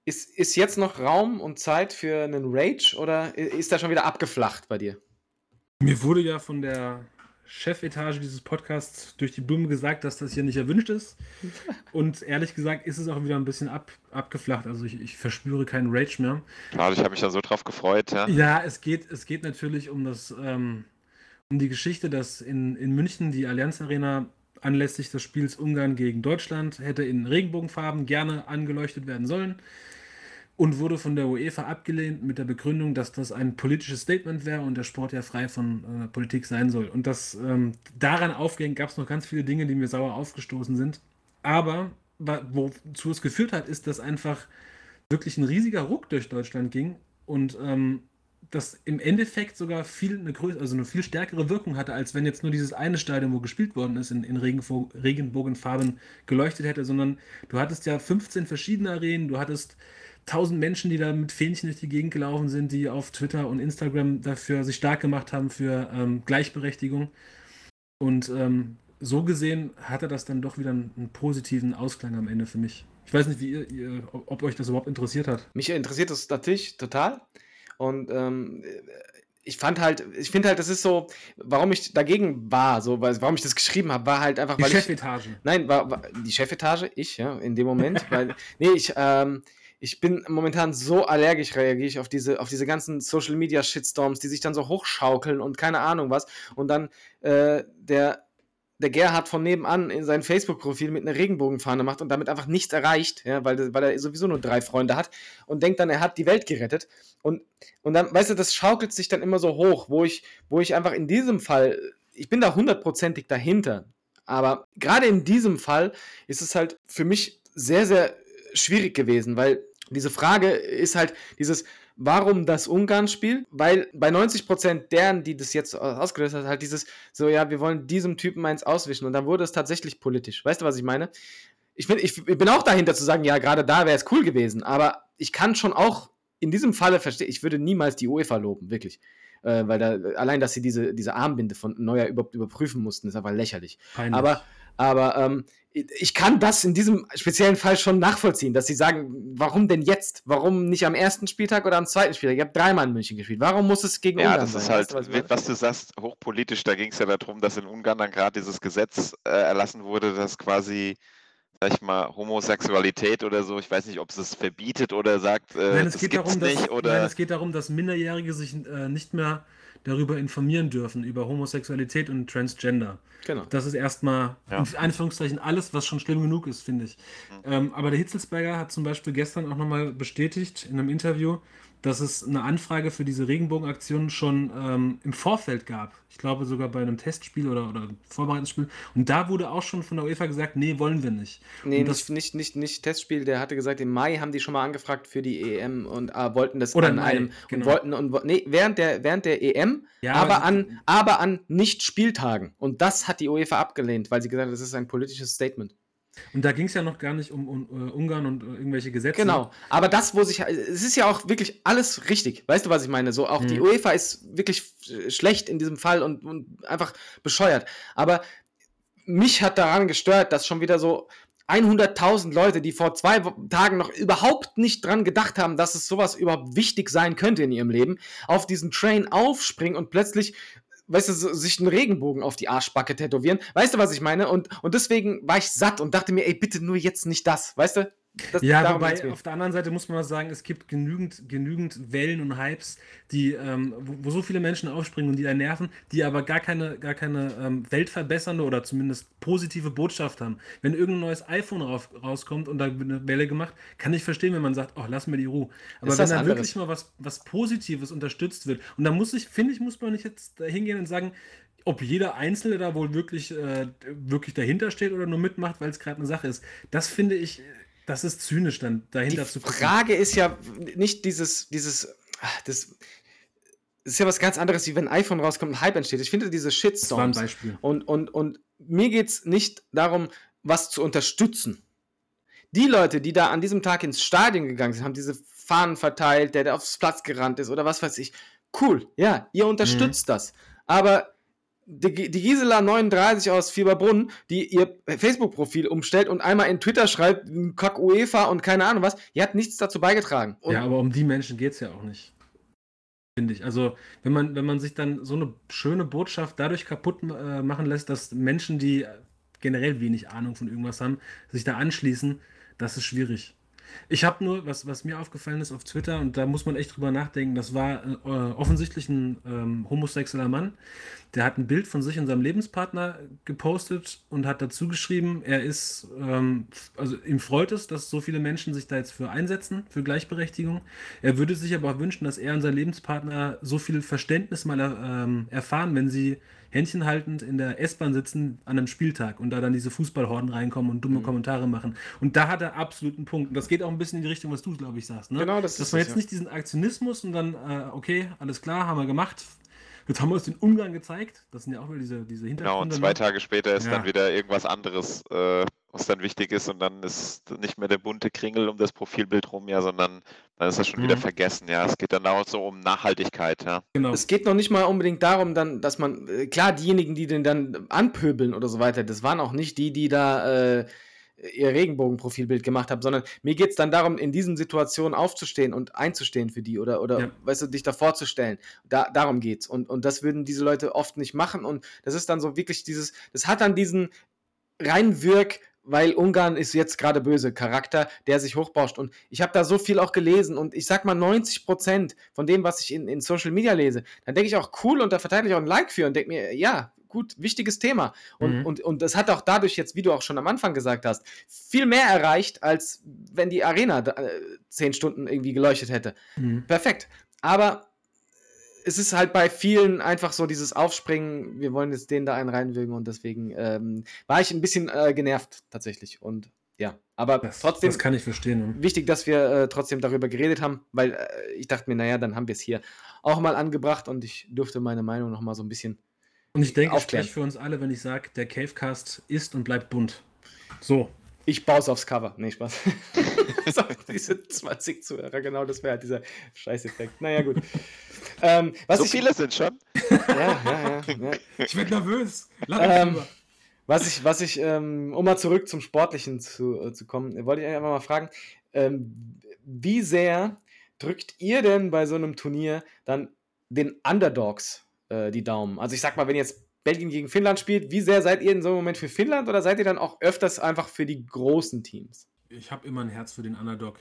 ist, ist jetzt noch Raum und Zeit für einen Rage oder ist da schon wieder abgeflacht bei dir? Mir wurde ja von der Chefetage dieses Podcasts durch die Blume gesagt, dass das hier nicht erwünscht ist. Und ehrlich gesagt ist es auch wieder ein bisschen ab, abgeflacht. Also ich, ich verspüre keinen Rage mehr. Klar, ich habe mich da so drauf gefreut. Ja, ja es, geht, es geht natürlich um das, ähm, um die Geschichte, dass in, in München die Allianz Arena anlässlich des Spiels Ungarn gegen Deutschland hätte in Regenbogenfarben gerne angeleuchtet werden sollen und wurde von der UEFA abgelehnt mit der Begründung, dass das ein politisches Statement wäre und der Sport ja frei von äh, Politik sein soll. Und das ähm, daran aufgehängt gab es noch ganz viele Dinge, die mir sauer aufgestoßen sind. Aber wozu es geführt hat, ist, dass einfach wirklich ein riesiger Ruck durch Deutschland ging und ähm, das im Endeffekt sogar viel eine größere, also eine viel stärkere Wirkung hatte, als wenn jetzt nur dieses eine Stadion, wo gespielt worden ist, in, in Regenbogenfarben geleuchtet hätte, sondern du hattest ja 15 verschiedene Arenen, du hattest tausend Menschen, die da mit Fähnchen durch die Gegend gelaufen sind, die auf Twitter und Instagram dafür sich stark gemacht haben für ähm, Gleichberechtigung. Und ähm, so gesehen hatte das dann doch wieder einen, einen, positiven Ausklang am Ende für mich. Ich weiß nicht, wie ihr, ihr, ob euch das überhaupt interessiert hat. Mich interessiert das natürlich total. Und ähm, ich fand halt, ich finde halt, das ist so, warum ich dagegen war, so, weil, warum ich das geschrieben habe, war halt einfach, die Chefetage. Ich, nein, war, war, die Chefetage, ich, ja, in dem Moment, weil, nee, ich, ähm, ich bin momentan so allergisch, reagiere ich auf diese, auf diese ganzen Social Media Shitstorms, die sich dann so hochschaukeln und keine Ahnung was. Und dann äh, der, der Gerhard von nebenan in sein Facebook-Profil mit einer Regenbogenfahne macht und damit einfach nichts erreicht, ja, weil, weil er sowieso nur drei Freunde hat und denkt dann, er hat die Welt gerettet. Und, und dann, weißt du, das schaukelt sich dann immer so hoch, wo ich, wo ich einfach in diesem Fall, ich bin da hundertprozentig dahinter. Aber gerade in diesem Fall ist es halt für mich sehr, sehr schwierig gewesen, weil diese Frage ist halt dieses, warum das Ungarn-Spiel? Weil bei 90% deren, die das jetzt ausgelöst hat, halt dieses, so ja, wir wollen diesem Typen eins auswischen und dann wurde es tatsächlich politisch. Weißt du, was ich meine? Ich bin, ich, ich bin auch dahinter zu sagen, ja, gerade da wäre es cool gewesen, aber ich kann schon auch in diesem Falle verstehen, ich würde niemals die UEFA loben, wirklich. Äh, weil da, allein, dass sie diese, diese Armbinde von Neuer überhaupt überprüfen mussten, ist einfach lächerlich. Peinlich. Aber, aber ähm, ich kann das in diesem speziellen Fall schon nachvollziehen, dass sie sagen, warum denn jetzt? Warum nicht am ersten Spieltag oder am zweiten Spieltag? Ich habe dreimal in München gespielt. Warum muss es gegen ja, Ungarn sein? Ja, das ist halt, weißt du, was, was, du sagst, hochpolitisch. Da ging es ja darum, dass in Ungarn dann gerade dieses Gesetz äh, erlassen wurde, das quasi, sag ich mal, Homosexualität oder so, ich weiß nicht, ob es es verbietet oder sagt, äh, nein, es das geht darum, nicht. Dass, oder nein, es geht darum, dass Minderjährige sich äh, nicht mehr darüber informieren dürfen, über Homosexualität und Transgender. Genau. Das ist erstmal, ja. in Anführungszeichen, alles, was schon schlimm genug ist, finde ich. Mhm. Ähm, aber der Hitzelsberger hat zum Beispiel gestern auch nochmal bestätigt in einem Interview, dass es eine Anfrage für diese Regenbogenaktion schon ähm, im Vorfeld gab. Ich glaube sogar bei einem Testspiel oder, oder Vorbereitungsspiel. Und da wurde auch schon von der UEFA gesagt, nee, wollen wir nicht. Nee, nicht, nicht, nicht, nicht Testspiel, der hatte gesagt, im Mai haben die schon mal angefragt für die EM und äh, wollten das Oder an Mai, einem genau. und wollten und nee, während der während der EM, Ja, aber an aber an nicht Spieltagen und das hat die UEFA abgelehnt, weil sie gesagt hat, das ist ein politisches Statement. Und da ging es ja noch gar nicht um, um äh, Ungarn und äh, irgendwelche Gesetze. Genau, aber das, wo sich, es ist ja auch wirklich alles richtig. Weißt du, was ich meine? So auch die Mhm. UEFA ist wirklich sch- schlecht in diesem Fall und, und einfach bescheuert. Aber mich hat daran gestört, dass schon wieder so 100.000 Leute, die vor zwei Tagen noch überhaupt nicht dran gedacht haben, dass es sowas überhaupt wichtig sein könnte in ihrem Leben, auf diesen Train aufspringen und plötzlich weißt du, so- sich einen Regenbogen auf die Arschbacke tätowieren. Weißt du, was ich meine? Und, und deswegen war ich satt und dachte mir, ey, bitte nur jetzt nicht das, weißt du? Das, Ja, wobei auf der anderen Seite muss man sagen, es gibt genügend, genügend Wellen und Hypes, die, ähm, wo, wo so viele Menschen aufspringen und die da nerven, die aber gar keine, gar keine ähm, weltverbessernde oder zumindest positive Botschaft haben. Wenn irgendein neues iPhone rauf, rauskommt und da eine Welle gemacht, kann ich verstehen, wenn man sagt, oh, lass mir die Ruhe. Aber wenn da anderes. wirklich mal was, was Positives unterstützt wird, und da muss ich, finde ich, muss man nicht jetzt hingehen und sagen, ob jeder Einzelne da wohl wirklich, äh, wirklich dahinter steht oder nur mitmacht, weil es gerade eine Sache ist. Das finde ich, das ist zynisch dann dahinter Die zu gucken. Frage ist ja nicht dieses, dieses, ah, das, das ist ja was ganz anderes, wie wenn ein iPhone rauskommt und ein Hype entsteht. Ich finde diese Das war ein Shitstorms. Beispiel. Und, und, und mir geht es nicht darum, was zu unterstützen. Die Leute, die da an diesem Tag ins Stadion gegangen sind, haben diese Fahnen verteilt, der, der aufs Platz gerannt ist oder was weiß ich. Cool, ja, ihr unterstützt das. Aber die, Gisela 39 aus Fieberbrunn, die ihr Facebook-Profil umstellt und einmal in Twitter schreibt, Kack UEFA und keine Ahnung was, die hat nichts dazu beigetragen. Und ja, aber um die Menschen geht es ja auch nicht. Finde ich. Also, wenn man, wenn man sich dann so eine schöne Botschaft dadurch kaputt äh, machen lässt, dass Menschen, die generell wenig Ahnung von irgendwas haben, sich da anschließen, das ist schwierig. Ich habe nur, was, was mir aufgefallen ist auf Twitter, und da muss man echt drüber nachdenken, das war äh, offensichtlich ein ähm, homosexueller Mann, der hat ein Bild von sich und seinem Lebenspartner gepostet und hat dazu geschrieben, er ist, ähm, also ihm freut es, dass so viele Menschen sich da jetzt für einsetzen, für Gleichberechtigung. Er würde sich aber auch wünschen, dass er und sein Lebenspartner so viel Verständnis mal ähm, erfahren, wenn sie händchenhaltend in der S-Bahn sitzen an einem Spieltag und da dann diese Fußballhorden reinkommen und dumme Kommentare machen. Und da hat er absolut einen Punkt. Und das geht auch ein bisschen in die Richtung, was du, glaube ich, sagst. Ne? Genau, das Dass ist man jetzt ja. nicht diesen Aktionismus und dann, äh, okay, alles klar, haben wir gemacht. Jetzt haben wir uns den Umgang gezeigt. Das sind ja auch wieder diese, diese Genau, und Hintergründe. zwei ne? Tage später ist Ja. dann wieder irgendwas anderes, äh, was dann wichtig ist und dann ist nicht mehr der bunte Kringel um das Profilbild rum, ja, sondern dann ist das schon wieder Mhm. vergessen, ja. Es geht dann auch so um Nachhaltigkeit, ja. Genau. Es geht noch nicht mal unbedingt darum, dann, dass man, äh, klar, diejenigen, die den dann anpöbeln oder so weiter, das waren auch nicht die, die da äh, ihr Regenbogenprofilbild gemacht haben, sondern mir geht es dann darum, in diesen Situationen aufzustehen und einzustehen für die oder, oder Ja. weißt du, dich da vorzustellen. Da, darum geht's. Und, und das würden diese Leute oft nicht machen. Und das ist dann so wirklich dieses, das hat dann diesen reinwirk, weil Ungarn ist jetzt gerade böse Charakter, der sich hochbauscht. Und ich habe da so viel auch gelesen und ich sag mal 90 Prozent von dem, was ich in, in Social Media lese, dann denke ich auch cool und da verteile ich auch ein Like für und denke mir, ja, gut, wichtiges Thema. Und, Mhm. und, und das hat auch dadurch jetzt, wie du auch schon am Anfang gesagt hast, viel mehr erreicht, als wenn die Arena äh, zehn Stunden irgendwie geleuchtet hätte. Mhm. Perfekt. Aber es ist halt bei vielen einfach so dieses Aufspringen, wir wollen jetzt den da einen reinwürgen und deswegen ähm, war ich ein bisschen äh, genervt tatsächlich. Und ja, aber Das, trotzdem das kann ich verstehen. ne? wichtig, dass wir äh, trotzdem darüber geredet haben, weil äh, ich dachte mir, naja, dann haben wir es hier auch mal angebracht und ich durfte meine Meinung noch mal so ein bisschen. Und ich denke, ich Aufklären. spreche für uns alle, wenn ich sage, der Cavecast ist und bleibt bunt. So. Ich baue es aufs Cover. Nee, Spaß. so, diese 20 Zuhörer, genau, das wäre halt dieser Scheißeffekt. Naja, gut. Ähm, was so ich, viele sind schon. Ja, ja, ja. ja. Ich werde nervös. Ähm, Was ich, was ich, ähm, um mal zurück zum Sportlichen zu, äh, zu kommen, wollte ich einfach mal fragen, ähm, wie sehr drückt ihr denn bei so einem Turnier dann den Underdogs äh, die Daumen? Also ich sag mal, wenn jetzt Belgien gegen Finnland spielt, wie sehr seid ihr in so einem Moment für Finnland oder seid ihr dann auch öfters einfach für die großen Teams? Ich habe immer ein Herz für den Underdog.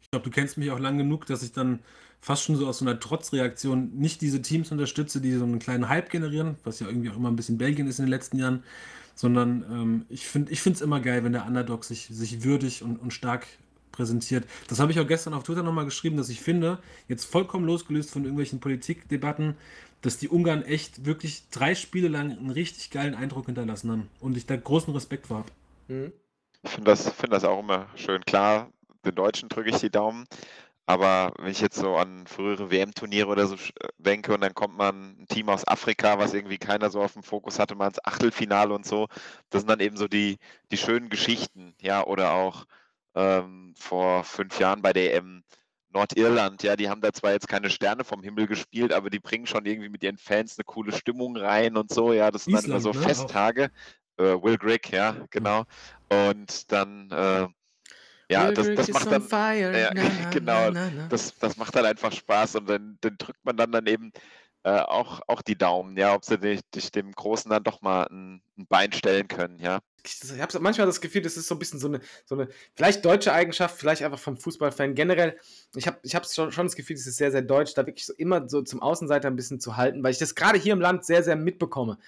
Ich glaube, du kennst mich auch lang genug, dass ich dann fast schon so aus so einer Trotzreaktion nicht diese Teams unterstütze, die so einen kleinen Hype generieren, was ja irgendwie auch immer ein bisschen Belgien ist in den letzten Jahren, sondern ähm, ich finde es immer geil, wenn der Underdog sich, sich würdig und, und stark präsentiert. Das habe ich auch gestern auf Twitter nochmal geschrieben, dass ich finde, jetzt vollkommen losgelöst von irgendwelchen Politikdebatten, dass die Ungarn echt wirklich drei Spiele lang einen richtig geilen Eindruck hinterlassen haben und ich da großen Respekt vor habe. Mhm. Ich finde das, find das auch immer schön. Klar, den Deutschen drücke ich die Daumen. Aber wenn ich jetzt so an frühere WM-Turniere oder so sch- denke und dann kommt man ein Team aus Afrika, was irgendwie keiner so auf dem Fokus hatte, mal ins Achtelfinale und so, das sind dann eben so die, die schönen Geschichten, ja, oder auch ähm, vor fünf Jahren bei der EM Nordirland, ja, die haben da zwar jetzt keine Sterne vom Himmel gespielt, aber die bringen schon irgendwie mit ihren Fans eine coole Stimmung rein und so, ja, das sind dann immer Island, so ne? Festtage. Äh, Will Grigg, ja, genau. Und dann, äh, ja, das, das macht dann, ja, genau, das, das macht dann einfach Spaß und dann, dann drückt man dann, dann eben äh, auch, auch die Daumen, ja, ob sie dich, dich dem Großen dann doch mal ein, ein Bein stellen können, ja. Ich, ich habe manchmal das Gefühl, das ist so ein bisschen so eine, so eine vielleicht deutsche Eigenschaft, vielleicht einfach vom Fußballfan generell. Ich habe ich hab schon, schon das Gefühl, es ist sehr, sehr deutsch, da wirklich so immer so zum Außenseiter ein bisschen zu halten, weil ich das gerade hier im Land sehr, sehr mitbekomme.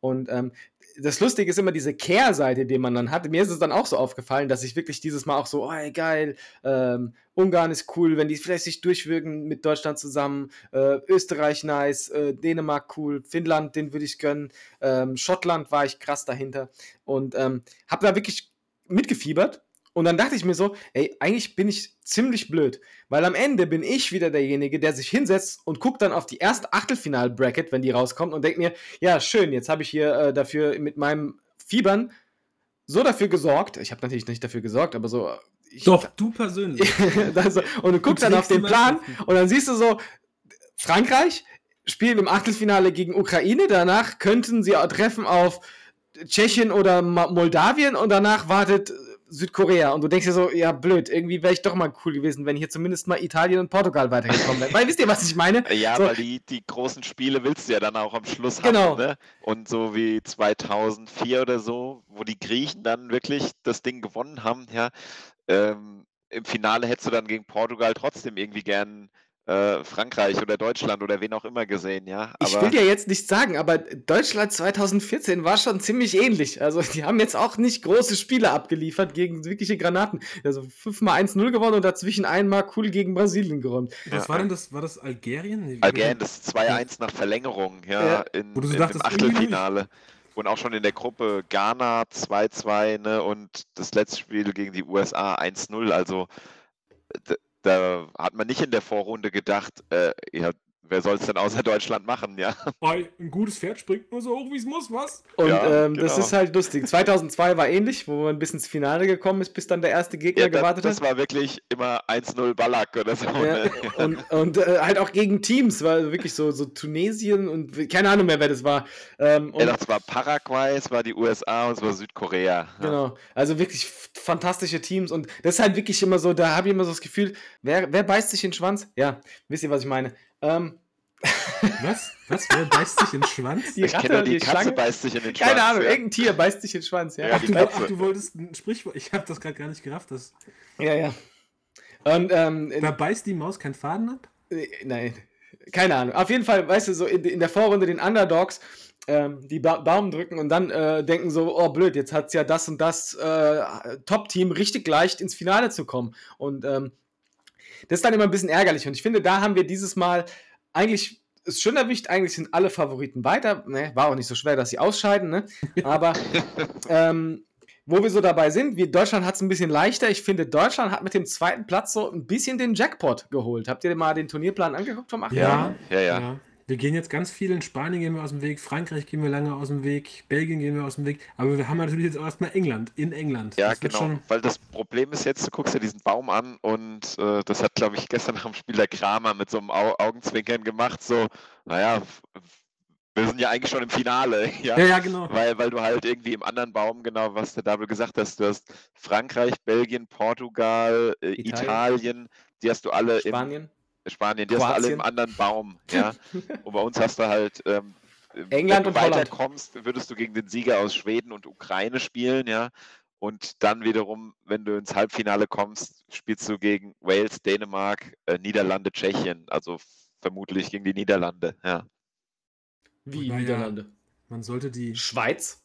Und ähm, das Lustige ist immer diese Kehrseite, die man dann hat. Mir ist es dann auch so aufgefallen, dass ich wirklich dieses Mal auch so, oh, geil, ähm, Ungarn ist cool, wenn die vielleicht sich durchwirken mit Deutschland zusammen, äh, Österreich nice, äh, Dänemark cool, Finnland, den würde ich gönnen, ähm, Schottland war ich krass dahinter und ähm, habe da wirklich mitgefiebert. Und dann dachte ich mir so, ey, eigentlich bin ich ziemlich blöd, weil am Ende bin ich wieder derjenige, der sich hinsetzt und guckt dann auf die erste Achtelfinal-Bracket, wenn die rauskommt und denkt mir, ja, schön, jetzt habe ich hier äh, dafür mit meinem Fiebern so dafür gesorgt. Ich habe natürlich nicht dafür gesorgt, aber so. Ich, Doch, du persönlich. also, und du guckst dann auf den Plan und dann siehst du so, Frankreich spielt im Achtelfinale gegen Ukraine, danach könnten sie auch treffen auf Tschechien oder Moldawien und danach wartet äh, Südkorea. Und du denkst dir so, ja, blöd, irgendwie wäre ich doch mal cool gewesen, wenn hier zumindest mal Italien und Portugal weitergekommen wären. Weil wisst ihr, was ich meine? Ja, So. weil die, die großen Spiele willst du ja dann auch am Schluss Genau. haben. Ne? Und so wie 2004 oder so, wo die Griechen dann wirklich das Ding gewonnen haben, ja, ähm, im Finale hättest du dann gegen Portugal trotzdem irgendwie gern äh, Frankreich oder Deutschland oder wen auch immer gesehen, ja. Ich will dir jetzt nicht sagen, aber Deutschland 2014 war schon ziemlich ähnlich. Also, die haben jetzt auch nicht große Spiele abgeliefert gegen wirkliche Granaten. Also, fünfmal 1-0 gewonnen und dazwischen einmal cool gegen Brasilien geräumt. Was Ja. war denn das? War das Algerien? Algerien, das 2-1 nach Verlängerung, ja, Ja. in, Wo du so in, dachtest, nicht. Achtelfinale. Und auch schon in der Gruppe Ghana 2-2, ne, und das letzte Spiel gegen die USA 1-0. Also da hat man nicht in der Vorrunde gedacht, äh, ja, wer soll es denn außer Deutschland machen, ja. Ein gutes Pferd springt nur so hoch, wie es muss, was? Und Ja, ähm, das genau. ist halt lustig. 2002 war ähnlich, wo man bis ins Finale gekommen ist, bis dann der erste Gegner ja das, gewartet das hat. war wirklich immer 1-0 Ballack oder so. Ja, Ne? und und äh, halt auch gegen Teams, war wirklich so, so Tunesien und keine Ahnung mehr, wer das war. Ähm, und, Ja, das war Paraguay, es war die USA und es war Südkorea. Ja. Genau, also wirklich fantastische Teams und das ist halt wirklich immer so, da habe ich immer so das Gefühl, wer, wer beißt sich in den Schwanz? Ja, wisst ihr, was ich meine? Ähm, Was? Was? Wer beißt sich in den Schwanz? die Ich Ratte und die, die Katze Schlange? beißt sich in den Keine Schwanz, Ahnung, ja. irgendein Tier beißt sich in den Schwanz, ja. Ja, Ach die du, Katze. ach, du wolltest ein Sprichwort. Ich habe das gerade gar nicht gerafft. Das, Ja, ja. Und, ähm, da beißt die Maus keinen Faden ab? Nein, keine Ahnung. Auf jeden Fall, weißt du, so in, in der Vorrunde den Underdogs ähm, die ba Daumen drücken und dann äh, denken so, oh blöd, jetzt hat es ja das und das äh, Top-Team richtig leicht ins Finale zu kommen. Und ähm, das ist dann immer ein bisschen ärgerlich. Und ich finde, da haben wir dieses Mal eigentlich ist schon erwischt, eigentlich sind alle Favoriten weiter. Ne, war auch nicht so schwer, dass sie ausscheiden, ne? Aber ähm, wo wir so dabei sind, wie Deutschland hat es ein bisschen leichter. Ich finde, Deutschland hat mit dem zweiten Platz so ein bisschen den Jackpot geholt. Habt ihr mal den Turnierplan angeguckt vom Achtelfinale? Ja, ja. Wir gehen jetzt ganz viel in Spanien gehen wir aus dem Weg, Frankreich gehen wir lange aus dem Weg, Belgien gehen wir aus dem Weg, aber wir haben natürlich jetzt auch erstmal England, in England. Ja, Das genau. schon- Weil das Problem ist jetzt, du guckst ja diesen Baum an und äh, das hat, glaube ich, gestern nach dem Spiel der Kramer mit so einem Au Augenzwinkern gemacht, so, naja, wir sind ja eigentlich schon im Finale, ja. Ja, ja, genau. Weil, weil du halt irgendwie im anderen Baum, genau, was der Double gesagt hast, du hast Frankreich, Belgien, Portugal, äh, Italien. Italien, die hast du alle im Spanien. Die hast du alle Kroatien. im anderen Baum, ja. Und bei uns hast du halt, ähm, England wenn du und Holland. weiterkommst, würdest du gegen den Sieger aus Schweden und Ukraine spielen, ja. Und dann wiederum, wenn du ins Halbfinale kommst, spielst du gegen Wales, Dänemark, äh, Niederlande, Tschechien. Also vermutlich gegen die Niederlande, ja. Wie Naja. Niederlande. Man sollte die, Schweiz?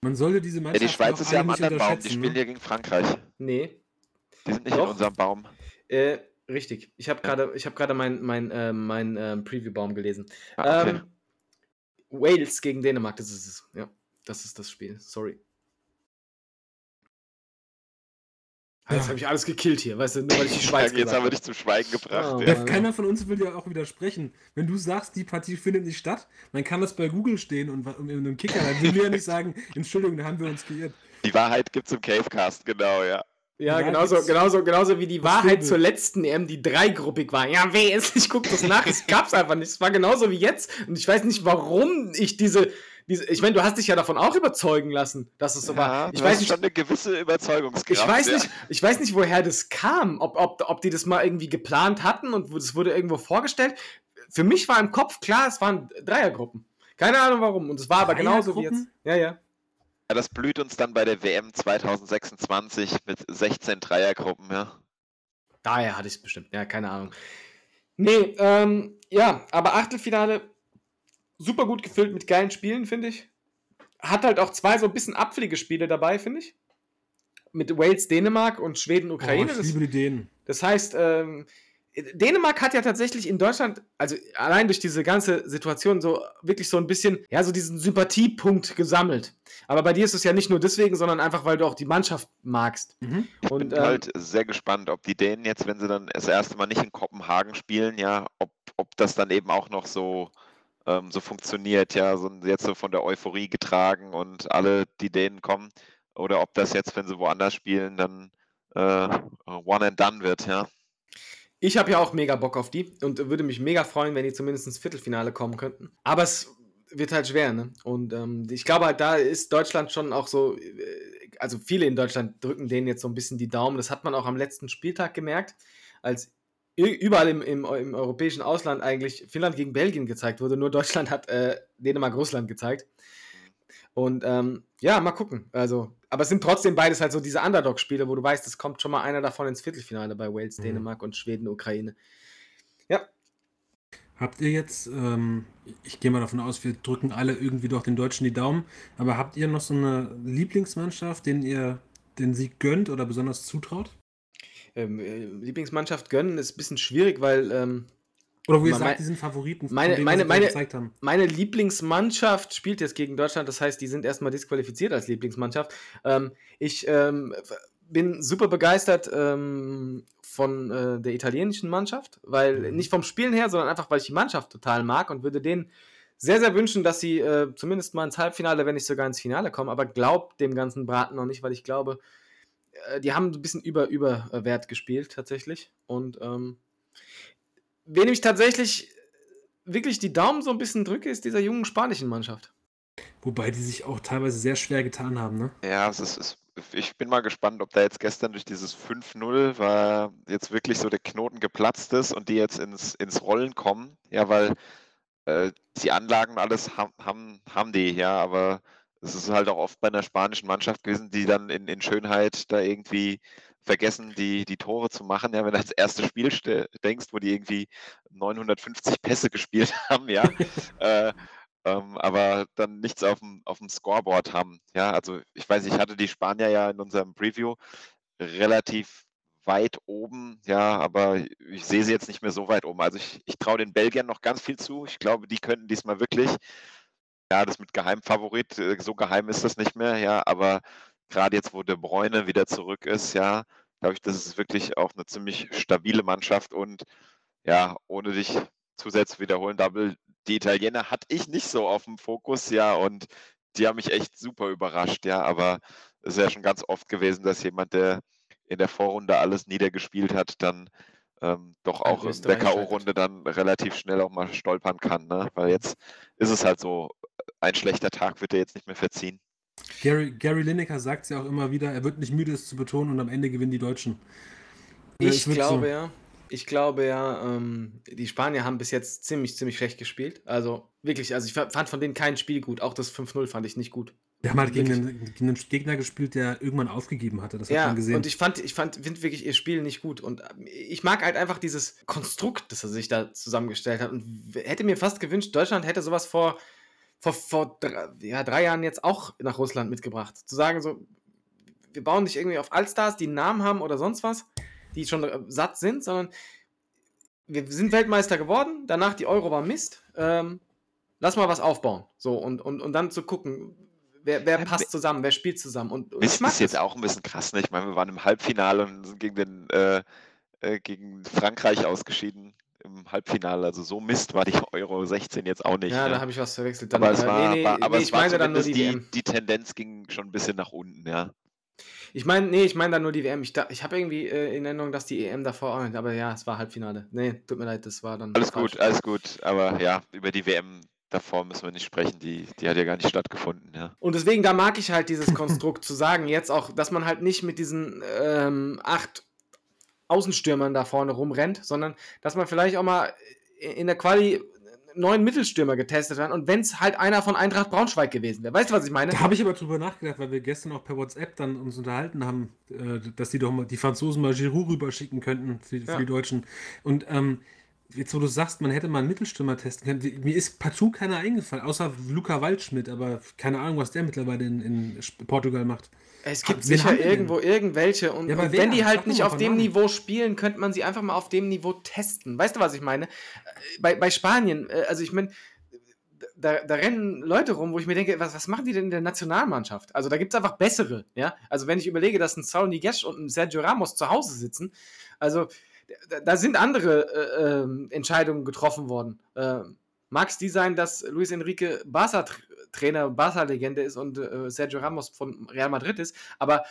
man sollte diese Ja, Mannschaften die Schweiz ist ja am nicht anderen Baum, die spielen ne? ja gegen Frankreich. Nee. Die sind nicht Doch. in unserem Baum. Äh, richtig. Ich habe Ja. gerade ich hab gerade mein, mein, äh, mein ähm, Preview-Baum gelesen. Ah, okay. Ähm, Wales gegen Dänemark, das ist es. Ja, das ist das Spiel. Sorry. Ah, Jetzt Ja. habe ich alles gekillt hier, weißt du, nur weil ich die Ja, Schweiz jetzt gesagt haben wir habe. dich zum Schweigen gebracht. Oh, ja. Ja, keiner von uns will ja auch widersprechen. Wenn du sagst, die Partie findet nicht statt, dann kann das bei Google stehen und in einem Kicker. Dann will wir ja nicht sagen, Entschuldigung, da haben wir uns geirrt. Die Wahrheit gibt's im Cavecast, genau, ja. Ja, Ja, genauso, genauso, genauso wie die Wahrheit zur letzten EM, die dreigruppig war. Ja, weh ich gucke das nach, es gab's einfach nicht. Es war genauso wie jetzt. Und ich weiß nicht, warum ich diese, diese ich meine, du hast dich ja davon auch überzeugen lassen, dass es so ja war. Ich weiß nicht, schon eine gewisse Überzeugungskraft. ich weiß ja. nicht, ich weiß nicht, woher das kam, ob, ob, ob die das mal irgendwie geplant hatten und es wurde irgendwo vorgestellt. Für mich war im Kopf klar, es waren Dreiergruppen. Keine Ahnung warum. Und es war aber genauso wie jetzt. Ja, ja. Ja, das blüht uns dann bei der WM 2026 mit 16 Dreiergruppen, ja. Daher hatte ich es bestimmt. Ja, keine Ahnung. Nee, ähm, ja, aber Achtelfinale super gut gefüllt mit geilen Spielen, finde ich. Hat halt auch zwei so ein bisschen apfelige Spiele dabei, finde ich. Mit Wales, Dänemark und Schweden, Oh, Ukraine. ich das, liebe die Dänen. das heißt, ähm, Dänemark hat ja tatsächlich in Deutschland, also allein durch diese ganze Situation, so wirklich so ein bisschen, ja, so diesen Sympathiepunkt gesammelt. Aber bei dir ist es ja nicht nur deswegen, sondern einfach, weil du auch die Mannschaft magst. Mhm. Ich Und, bin ähm, halt sehr gespannt, ob die Dänen jetzt, wenn sie dann das erste Mal nicht in Kopenhagen spielen, ja, ob, ob das dann eben auch noch so, ähm, so funktioniert, ja, so jetzt so von der Euphorie getragen und alle die Dänen kommen. Oder ob das jetzt, wenn sie woanders spielen, dann äh, one and done wird, ja. Ich habe ja auch mega Bock auf die und würde mich mega freuen, wenn die zumindest ins Viertelfinale kommen könnten. Aber es wird halt schwer, ne? Und ähm, ich glaube halt, da ist Deutschland schon auch so, äh, also viele in Deutschland drücken denen jetzt so ein bisschen die Daumen. Das hat man auch am letzten Spieltag gemerkt, als überall im, im, im europäischen Ausland eigentlich Finnland gegen Belgien gezeigt wurde. Nur Deutschland hat äh, Dänemark, Russland gezeigt. Und ähm, ja, mal gucken. Also, aber es sind trotzdem beides halt so diese Underdog-Spiele, wo du weißt, es kommt schon mal einer davon ins Viertelfinale bei Wales, Mhm. Dänemark und Schweden, Ukraine. Ja, Habt ihr jetzt, ähm, ich gehe mal davon aus, wir drücken alle irgendwie doch den Deutschen die Daumen, aber habt ihr noch so eine Lieblingsmannschaft, den ihr den Sieg gönnt oder besonders zutraut? ähm, äh, Lieblingsmannschaft gönnen ist ein bisschen schwierig, weil ähm, Oder wo ihr sagt, die sind Favoriten, von meine- denen, meine- meine- gezeigt haben? meine Lieblingsmannschaft spielt jetzt gegen Deutschland, das heißt, die sind erstmal disqualifiziert als Lieblingsmannschaft. Ähm, ich ähm, bin super begeistert ähm, von äh, der italienischen Mannschaft, weil Mhm. nicht vom Spielen her, sondern einfach, weil ich die Mannschaft total mag und würde denen sehr, sehr wünschen, dass sie äh, zumindest mal ins Halbfinale, wenn nicht sogar ins Finale kommen, aber glaubt dem ganzen Braten noch nicht, weil ich glaube, äh, die haben ein bisschen über Überwert gespielt tatsächlich und ähm, wen ich tatsächlich wirklich die Daumen so ein bisschen drücke, ist dieser jungen spanischen Mannschaft. Wobei die sich auch teilweise sehr schwer getan haben, ne? Ja, es ist, es, ich bin mal gespannt, ob da jetzt gestern durch dieses 5-0 war jetzt wirklich so der Knoten geplatzt ist und die jetzt ins, ins Rollen kommen. Ja, weil äh, die Anlagen alles haben, haben, haben die, ja, aber es ist halt auch oft bei einer spanischen Mannschaft gewesen, die dann in, in Schönheit da irgendwie vergessen, die, die Tore zu machen. Ja, wenn du ans erste Spiel denkst, wo die irgendwie 950 Pässe gespielt haben, ja, äh, ähm, aber dann nichts auf dem, auf dem Scoreboard haben. Ja, also ich weiß, ich hatte die Spanier ja in unserem Preview relativ weit oben, ja, aber ich sehe sie jetzt nicht mehr so weit oben. Also ich, ich traue den Belgiern noch ganz viel zu. Ich glaube, die könnten diesmal wirklich, ja, das mit Geheimfavorit, äh, so geheim ist das nicht mehr, ja, aber gerade jetzt, wo De Bruyne wieder zurück ist, ja, glaube ich, das ist wirklich auch eine ziemlich stabile Mannschaft und ja, ohne dich zusätzlich zu wiederholen, Double, die Italiener hatte ich nicht so auf dem Fokus, ja, und die haben mich echt super überrascht, ja, aber es ist ja schon ganz oft gewesen, dass jemand, der in der Vorrunde alles niedergespielt hat, dann ähm, doch auch in der. K.O.-Runde dann relativ schnell auch mal stolpern kann, ne? Weil jetzt ist es halt so, ein schlechter Tag wird er jetzt nicht mehr verziehen. Gary, Gary Lineker sagt es ja auch immer wieder, er wird nicht müde, es zu betonen und am Ende gewinnen die Deutschen. Äh, Ich glaube so. ja. Ich glaube ja, ähm, die Spanier haben bis jetzt ziemlich, ziemlich schlecht gespielt. Also wirklich, also ich fa- fand von denen kein Spiel gut. Auch das 5-0 fand ich nicht gut. Wir haben halt gegen einen, gegen einen Gegner gespielt, der irgendwann aufgegeben hatte. Das hat Ja, man gesehen. und ich fand, ich fand, finde wirklich ihr Spiel nicht gut. Und ähm, ich mag halt einfach dieses Konstrukt, das er sich da zusammengestellt hat. Und hätte mir fast gewünscht, Deutschland hätte sowas vor, vor, vor drei, ja, drei Jahren jetzt auch nach Russland mitgebracht. Zu sagen, so, wir bauen nicht irgendwie auf Allstars, die einen Namen haben oder sonst was, die schon äh, satt sind, sondern wir sind Weltmeister geworden, danach die Euro war Mist. Ähm, lass mal was aufbauen. So, und, und, und dann zu gucken, wer, wer passt zusammen, wer spielt zusammen. Und, und ich mag ist jetzt auch ein bisschen krass, ne? Ich meine, wir waren im Halbfinale und sind gegen den äh, äh, gegen Frankreich ausgeschieden im Halbfinale. Also so Mist war die Euro 16 jetzt auch nicht. Ja, ne? da habe ich was verwechselt. aber es war, nee, nee, war, aber nee, es ich war meine dann nur die, zumindest WM. die, die Tendenz ging schon ein bisschen nach unten, ja. Ich meine, nee, ich meine dann nur die WM. Ich, da- ich habe irgendwie äh, in Erinnerung, dass die EM davor auch nicht, aber ja, es war Halbfinale. Nee, tut mir leid, das war dann. Alles falsch. gut, alles gut. Aber ja, über die WM davor müssen wir nicht sprechen. Die, die hat ja gar nicht stattgefunden, ja. Und deswegen, da mag ich halt dieses Konstrukt zu sagen, jetzt auch, dass man halt nicht mit diesen ähm, acht Außenstürmern da vorne rumrennt, sondern dass man vielleicht auch mal in der Quali neun Mittelstürmer getestet hat und wenn es halt einer von Eintracht Braunschweig gewesen wäre. Weißt du, was ich meine? Da habe ich aber drüber nachgedacht, weil wir gestern auch per WhatsApp dann uns unterhalten haben, äh, dass die doch mal die Franzosen mal Giroud rüberschicken könnten für, Ja. die Deutschen. Und ähm, jetzt, wo du sagst, man hätte mal einen Mittelstürmer testen können, mir ist partout keiner eingefallen, außer Luca Waldschmidt, aber keine Ahnung, was der mittlerweile in, in Portugal macht. Es gibt sicher irgendwo irgendwelche und, Ja, und wenn die halt nicht auf dem Namen. Niveau spielen, könnte man sie einfach mal auf dem Niveau testen. Weißt du, was ich meine? Äh, Bei, bei Spanien, äh, also ich meine, da, da rennen Leute rum, wo ich mir denke, was, was machen die denn in der Nationalmannschaft? Also da gibt es einfach bessere, ja. Also wenn ich überlege, dass ein Saul Niguez und ein Sergio Ramos zu Hause sitzen, also da, da sind andere äh, ähm, Entscheidungen getroffen worden. Äh, Mag es die sein, dass Luis Enrique Barca-Trainer, Barca-Legende ist und äh, Sergio Ramos von Real Madrid ist, aber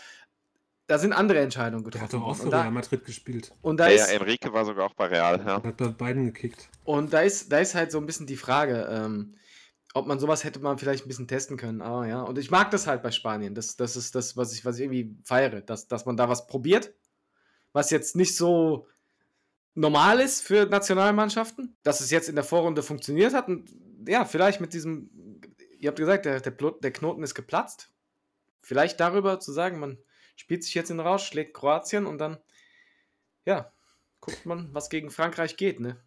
da sind andere Entscheidungen Der hat getroffen doch auch für Real Madrid gespielt. und da Ja, ja, ist, Enrique war sogar auch bei Real, ja. Hat bei beiden gekickt. und da ist, da ist halt so ein bisschen die Frage, ähm, ob man sowas hätte man vielleicht ein bisschen testen können. Aber ja, und ich mag das halt bei Spanien. Das, das ist das, was ich, was ich irgendwie feiere, dass, dass man da was probiert, was jetzt nicht so normal ist für Nationalmannschaften, dass es jetzt in der Vorrunde funktioniert hat. Und ja, vielleicht mit diesem, ihr habt gesagt, der, der, der Knoten ist geplatzt. Vielleicht darüber zu sagen, man spielt sich jetzt in den Rausch, schlägt Kroatien und dann, ja, guckt man, was gegen Frankreich geht, ne?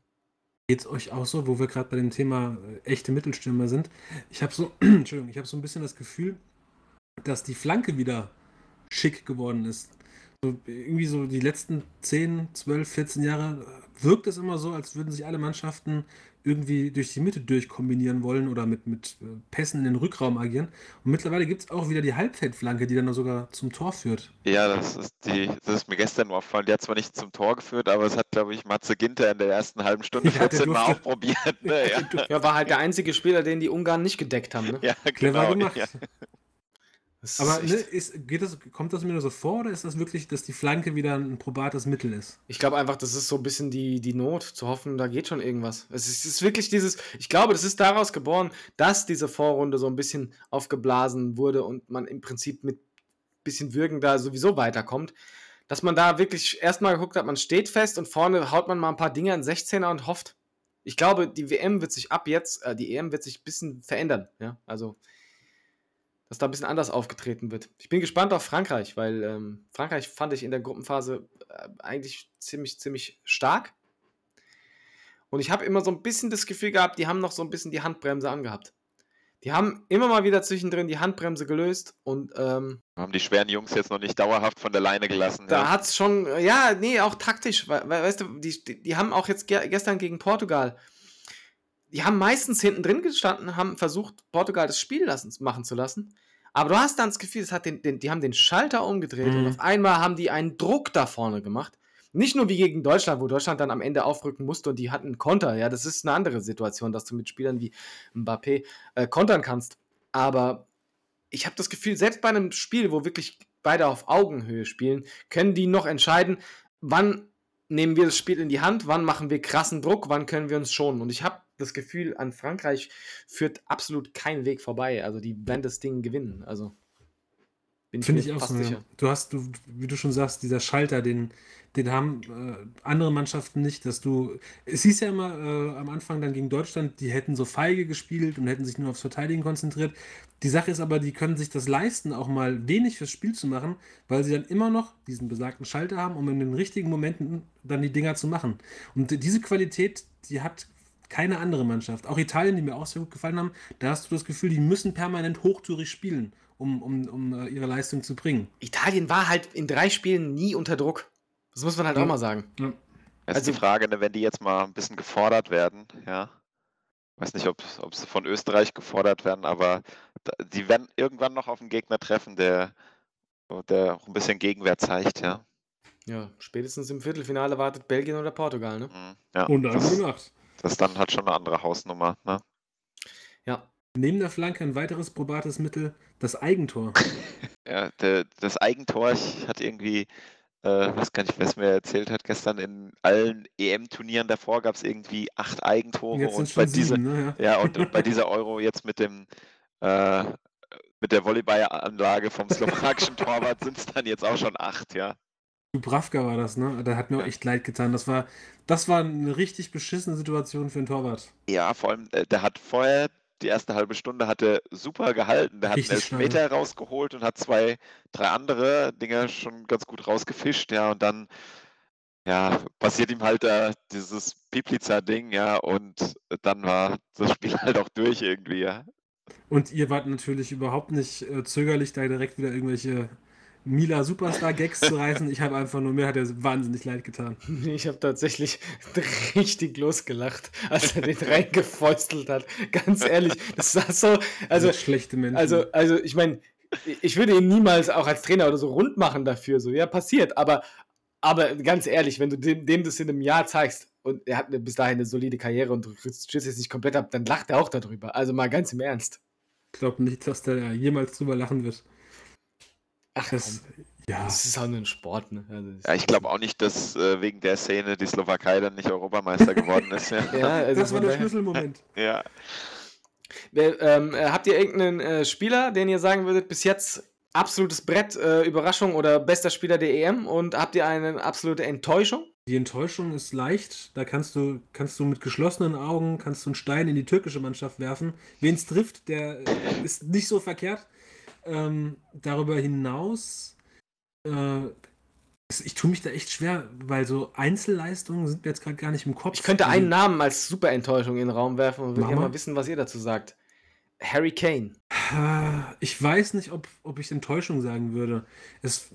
Geht es euch auch so, wo wir gerade bei dem Thema äh, echte Mittelstürmer sind? Ich habe so, Entschuldigung, ich habe so ein bisschen das Gefühl, dass die Flanke wieder schick geworden ist. So, irgendwie so die letzten 10, 12, 14 Jahre wirkt es immer so, als würden sich alle Mannschaften irgendwie durch die Mitte durchkombinieren wollen oder mit, mit äh, Pässen in den Rückraum agieren. Und mittlerweile gibt es auch wieder die Halbfeldflanke, die dann sogar zum Tor führt. Ja, das ist die, das ist mir gestern nur aufgefallen. Die hat zwar nicht zum Tor geführt, aber es hat, glaube ich, Matze Ginter in der ersten halben Stunde Ja, der 14 Mal auch probiert. Ne? Ja, Ja, war halt der einzige Spieler, den die Ungarn nicht gedeckt haben. Ne? ja Clever genau. gemacht. Ja. Das Aber ne, ist, geht das, kommt das mir nur so vor oder ist das wirklich, dass die Flanke wieder ein probates Mittel ist? Ich glaube einfach, das ist so ein bisschen die, die Not, zu hoffen, da geht schon irgendwas. Es ist, es ist wirklich dieses, ich glaube, das ist daraus geboren, dass diese Vorrunde so ein bisschen aufgeblasen wurde und man im Prinzip mit bisschen Würgen da sowieso weiterkommt. Dass man da wirklich erstmal geguckt hat, man steht fest und vorne haut man mal ein paar Dinge an 16er und hofft. Ich glaube, die WM wird sich ab jetzt, äh, die EM wird sich ein bisschen verändern. Ja, also, dass da ein bisschen anders aufgetreten wird. Ich bin gespannt auf Frankreich, weil ähm, Frankreich fand ich in der Gruppenphase äh, eigentlich ziemlich, ziemlich stark. Und ich habe immer so ein bisschen das Gefühl gehabt, die haben noch so ein bisschen die Handbremse angehabt. Die haben immer mal wieder zwischendrin die Handbremse gelöst und ähm, Haben die schweren Jungs jetzt noch nicht dauerhaft von der Leine gelassen. da ja. hat es schon, ja, nee, auch taktisch, weil, weil weißt du, die, die, die haben auch jetzt ge gestern gegen Portugal, die haben meistens hinten drin gestanden, haben versucht, Portugal das Spiel lassen, machen zu lassen. Aber du hast dann das Gefühl, es hat den, den, die haben den Schalter umgedreht Mhm. und auf einmal haben die einen Druck da vorne gemacht. Nicht nur wie gegen Deutschland, wo Deutschland dann am Ende aufrücken musste und die hatten einen Konter. Ja, das ist eine andere Situation, dass du mit Spielern wie Mbappé äh, kontern kannst. Aber ich habe das Gefühl, selbst bei einem Spiel, wo wirklich beide auf Augenhöhe spielen, können die noch entscheiden, wann nehmen wir das Spiel in die Hand, wann machen wir krassen Druck, wann können wir uns schonen. Und ich habe das Gefühl, an Frankreich führt absolut kein Weg vorbei. Also die werden das Ding gewinnen. Also bin Finde mir ich auch so. Ja. sicher. Du hast, du, wie du schon sagst, dieser Schalter, den, den haben äh, andere Mannschaften nicht, dass du. Es hieß ja immer äh, am Anfang dann gegen Deutschland, die hätten so feige gespielt und hätten sich nur aufs Verteidigen konzentriert. Die Sache ist aber, die können sich das leisten, auch mal wenig fürs Spiel zu machen, weil sie dann immer noch diesen besagten Schalter haben, um in den richtigen Momenten dann die Dinger zu machen. Und diese Qualität, die hat keine andere Mannschaft. Auch Italien, die mir auch sehr gut gefallen haben, da hast du das Gefühl, die müssen permanent hochtourig spielen, um, um, um äh, ihre Leistung zu bringen. Italien war halt in drei Spielen nie unter Druck. Das muss man halt Ja. auch mal sagen. Ja. Es ist Also- die Frage, ne, wenn die jetzt mal ein bisschen gefordert werden, ja. Weiß nicht, ob, ob sie von Österreich gefordert werden, aber die werden irgendwann noch auf einen Gegner treffen, der, der auch ein bisschen Gegenwehr zeigt, ja. Ja, spätestens im Viertelfinale wartet Belgien oder Portugal, ne? Mhm, ja Und das, Nacht. Das dann halt schon eine andere Hausnummer, ne? Ja. Neben der Flanke ein weiteres probates Mittel, das Eigentor. Ja, der, das Eigentor, ich hatte irgendwie, äh, weiß gar nicht, wer es mir erzählt hat, gestern in allen EM-Turnieren davor gab es irgendwie acht Eigentore und bei dieser, sieben, ne? Ja. ja, und, und bei dieser Euro jetzt mit dem äh, mit der Volleyballanlage vom slowakischen Torwart sind es dann jetzt auch schon acht, ja. Dubravka war das, ne? Da hat mir auch echt leid getan. Das war, das war eine richtig beschissene Situation für einen Torwart. Ja, vor allem, äh, der hat vorher die erste halbe Stunde hat er super gehalten. Der hat einen Richtig stark, Elfmeter rausgeholt und hat zwei, drei andere Dinger schon ganz gut rausgefischt, ja, und dann ja, passiert ihm halt da dieses Piplica-Ding, ja, und dann war das Spiel halt auch durch irgendwie, ja. Und ihr wart natürlich überhaupt nicht äh, zögerlich, da direkt wieder irgendwelche Mila Superstar-Gags zu reißen. Ich habe einfach nur, mir hat er wahnsinnig leid getan. Ich habe tatsächlich richtig losgelacht, als er den reingefäustelt hat. Ganz ehrlich, das war so. Also, schlechte Menschen. also, also ich meine, ich würde ihn niemals auch als Trainer oder so rund machen dafür. So, ja, passiert. Aber, aber ganz ehrlich, wenn du dem, dem das in einem Jahr zeigst und er hat eine, bis dahin eine solide Karriere und du stützt jetzt nicht komplett ab, dann lacht er auch darüber. Also mal ganz im Ernst. ich glaube nicht, dass der jemals drüber lachen wird. Ach, Das, ja, das ist auch nur ein Sport, ne? Also, Ja, ich glaube auch nicht, dass äh, wegen der Szene die Slowakei dann nicht Europameister geworden ist. Ja. Ja, also das war der Schlüsselmoment. ja. Wer, ähm, äh, habt ihr irgendeinen äh, Spieler, den ihr sagen würdet, bis jetzt absolutes Brett, äh, Überraschung oder bester Spieler der EM und habt ihr eine absolute Enttäuschung? Die Enttäuschung ist leicht. Da kannst du, kannst du mit geschlossenen Augen kannst du einen Stein in die türkische Mannschaft werfen. Wen es trifft, der äh, ist nicht so verkehrt. Ähm, darüber hinaus, äh, ich tue mich da echt schwer, weil so Einzelleistungen sind mir jetzt gerade gar nicht im Kopf. Ich könnte einen Namen als super Enttäuschung in den Raum werfen und würde gerne mal. wissen, was ihr dazu sagt. Harry Kane. Ah, Ich weiß nicht, ob, ob ich Enttäuschung sagen würde. Es,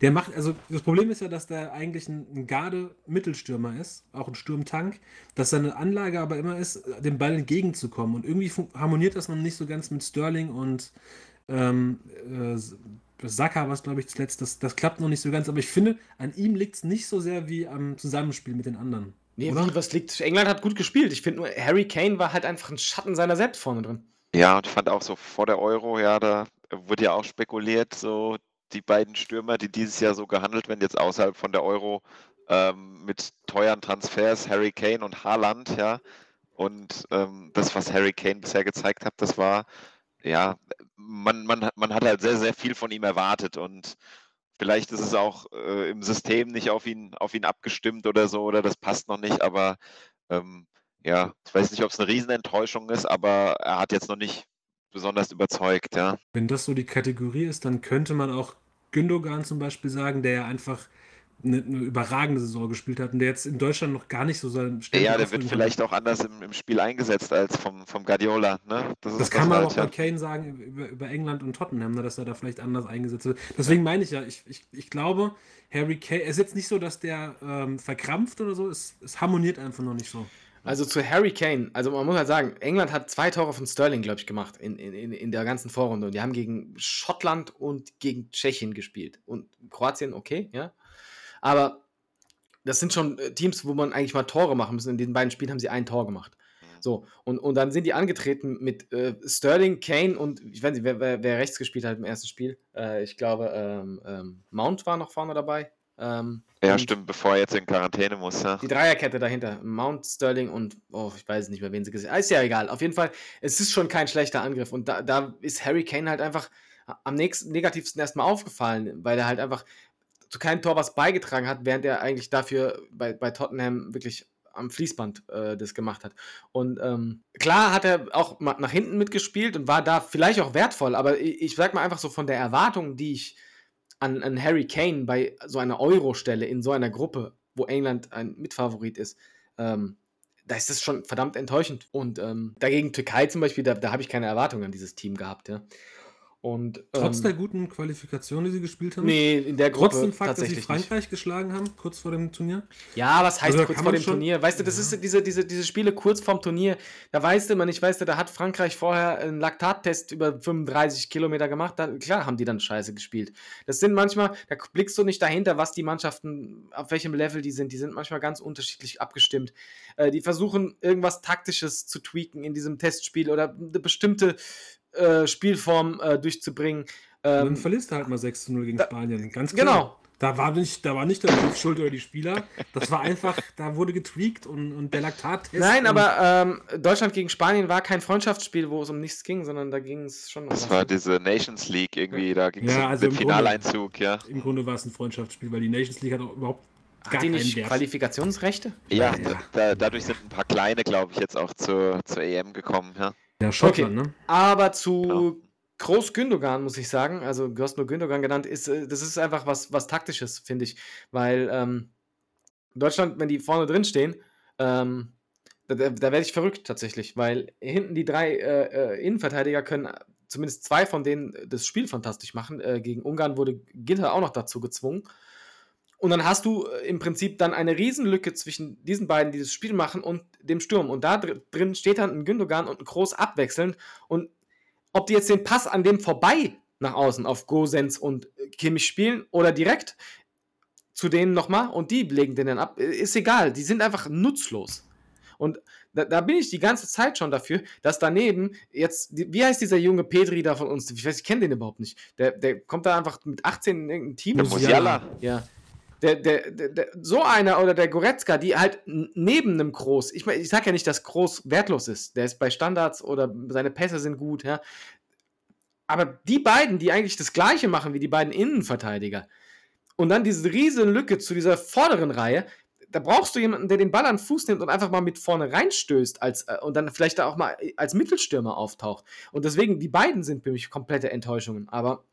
der macht, also das Problem ist ja, dass der eigentlich ein, ein Garde-Mittelstürmer ist, auch ein Sturmtank, dass seine Anlage aber immer ist, dem Ball entgegenzukommen. Und irgendwie harmoniert das noch nicht so ganz mit Sterling und ähm, äh, Saka, was glaube ich zuletzt, das, das klappt noch nicht so ganz. Aber ich finde, an ihm liegt es nicht so sehr wie am Zusammenspiel mit den anderen. Nee, Oder? wie, was liegt? England hat gut gespielt. Ich finde nur, Harry Kane war halt einfach ein Schatten seiner selbst vorne drin. Ja, und ich fand auch so vor der Euro, ja, da wurde ja auch spekuliert, so die beiden Stürmer, die dieses Jahr so gehandelt werden, jetzt außerhalb von der Euro, ähm, mit teuren Transfers, Harry Kane und Haaland, ja. Und ähm, das, was Harry Kane bisher gezeigt hat, das war, ja, man, man, hat- man hat halt sehr, sehr viel von ihm erwartet und vielleicht ist es auch äh, im System nicht auf ihn, auf ihn abgestimmt oder so, oder das passt noch nicht, aber ähm, ja, ich weiß nicht, ob es eine Riesenenttäuschung ist, aber er hat jetzt noch nicht besonders überzeugt, ja. Wenn das so die Kategorie ist, dann könnte man auch Gündogan zum Beispiel sagen, der ja einfach eine, eine überragende Saison gespielt hat und der jetzt in Deutschland noch gar nicht so sein Stempel Ja, der wird vielleicht auch anders im, im Spiel eingesetzt als vom, vom Guardiola, ne? ist Das kann man halt, auch bei Kane sagen über, über England und Tottenham, ne, dass er da vielleicht anders eingesetzt wird. Deswegen meine ich ja, ich, ich, ich glaube, Harry Kane, es ist jetzt nicht so, dass der ähm, verkrampft oder so, es, es harmoniert einfach noch nicht so. Also zu Harry Kane, also man muss halt sagen, England hat zwei Tore von Sterling, glaube ich, gemacht in, in, in- in der ganzen Vorrunde. Und die haben gegen Schottland und gegen Tschechien gespielt. Und Kroatien, okay, ja. Aber das sind schon äh, Teams, wo man eigentlich mal Tore machen muss. In den beiden Spielen haben sie ein Tor gemacht. So, und, und dann sind die angetreten mit äh, Sterling, Kane und ich weiß nicht, wer, wer, wer rechts gespielt hat im ersten Spiel. Äh, ich glaube, ähm, ähm, Mount war noch vorne dabei. Ähm, Ja, stimmt, bevor er jetzt in Quarantäne muss, ja. die Dreierkette dahinter. Mount, Sterling und, oh, ich weiß nicht mehr, wen sie gesehen haben. Ist ja egal. Auf jeden Fall, es ist schon kein schlechter Angriff. Und da, da ist Harry Kane halt einfach am nächsten, negativsten erstmal aufgefallen, weil er halt einfach zu keinem Tor was beigetragen hat, während er eigentlich dafür bei, bei Tottenham wirklich am Fließband äh, das gemacht hat. Und ähm, klar hat er auch nach hinten mitgespielt und war da vielleicht auch wertvoll, aber ich, ich sag mal einfach so von der Erwartung, die ich an, an Harry Kane bei so einer Euro-Stelle in so einer Gruppe, wo England ein Mitfavorit ist, ähm, da ist das schon verdammt enttäuschend. Und ähm, dagegen Türkei zum Beispiel, da, da habe ich keine Erwartungen an dieses Team gehabt. Ja. Und, Trotz ähm, der guten Qualifikation, die sie gespielt haben? Nee, in der Gruppe Trotz dem Fakt, dass sie tatsächlich nicht. Frankreich geschlagen haben, kurz vor dem Turnier? Ja, was heißt Also kurz vor man dem schon- Turnier? Weißt du, das Ja. ist diese, diese, diese Spiele kurz vorm Turnier. Da weißt du immer nicht, weißt du, da hat Frankreich vorher einen Laktattest über 35 Kilometer gemacht. Da, klar haben die dann scheiße gespielt. Das sind manchmal, da blickst du nicht dahinter, was die Mannschaften, auf welchem Level die sind. Die sind manchmal ganz unterschiedlich abgestimmt. Äh, die versuchen, irgendwas Taktisches zu tweaken in diesem Testspiel oder eine bestimmte äh, Spielform äh, durchzubringen. Und dann Ähm, verlierst du halt mal 6 zu 0 gegen da- Spanien. Ganz klar. genau. Da war nicht, da war nicht der Beruf schuld oder die Spieler. Das war einfach, da wurde getweakt und, und der Laktattest. Nein, aber ähm, Deutschland gegen Spanien war kein Freundschaftsspiel, wo es um nichts ging, sondern da ging es schon um Das war diese Nations League irgendwie, da ging es Ja, um also den im Grunde- Finaleinzug, ja. Im Grunde war es ein Freundschaftsspiel, weil die Nations League hat auch überhaupt gar Hat die nicht Wert. Qualifikationsrechte? Ja, Ja. Da, dadurch sind ein paar kleine, glaube ich, jetzt auch zur, zur EM gekommen, ja. Ja, Schottland, ne? Aber zu Groß Gündogan, muss ich sagen, also du hast nur Gündogan genannt, ist, äh, das ist einfach was, was Taktisches, finde ich. Weil ähm, Deutschland, wenn die vorne drin stehen, ähm, da, da, werde ich verrückt tatsächlich, weil hinten die drei äh, äh, Innenverteidiger können, zumindest zwei von denen, das Spiel fantastisch machen. Äh, gegen Ungarn wurde Ginter auch noch dazu gezwungen. Und dann hast du äh, im Prinzip dann eine Riesenlücke zwischen diesen beiden, die das Spiel machen, und dem Sturm. Und da dr drin steht dann ein Gündogan und ein Groß abwechselnd. Und ob die jetzt den Pass an dem vorbei nach außen auf Gosens und äh, Kimmich spielen oder direkt zu denen nochmal und die legen den dann ab, äh, ist egal. Die sind einfach nutzlos. Und da, da bin ich die ganze Zeit schon dafür, dass daneben jetzt, wie heißt dieser junge Petri da von uns? Ich weiß, ich kenne den überhaupt nicht. Der, der kommt da einfach mit 18 in irgendein Team. Der Musiala. Ja. Der, der, der, so einer oder der Goretzka, die halt neben einem Groß, ich, mein, ich sag ja nicht, dass Groß wertlos ist, der ist bei Standards oder seine Pässe sind gut, ja. Aber die beiden, die eigentlich das Gleiche machen wie die beiden Innenverteidiger, und dann diese riesen Lücke zu dieser vorderen Reihe, da brauchst du jemanden, der den Ball an den Fuß nimmt und einfach mal mit vorne reinstößt als, äh, und dann vielleicht auch mal als Mittelstürmer auftaucht. Und deswegen, die beiden sind für mich komplette Enttäuschungen. Aber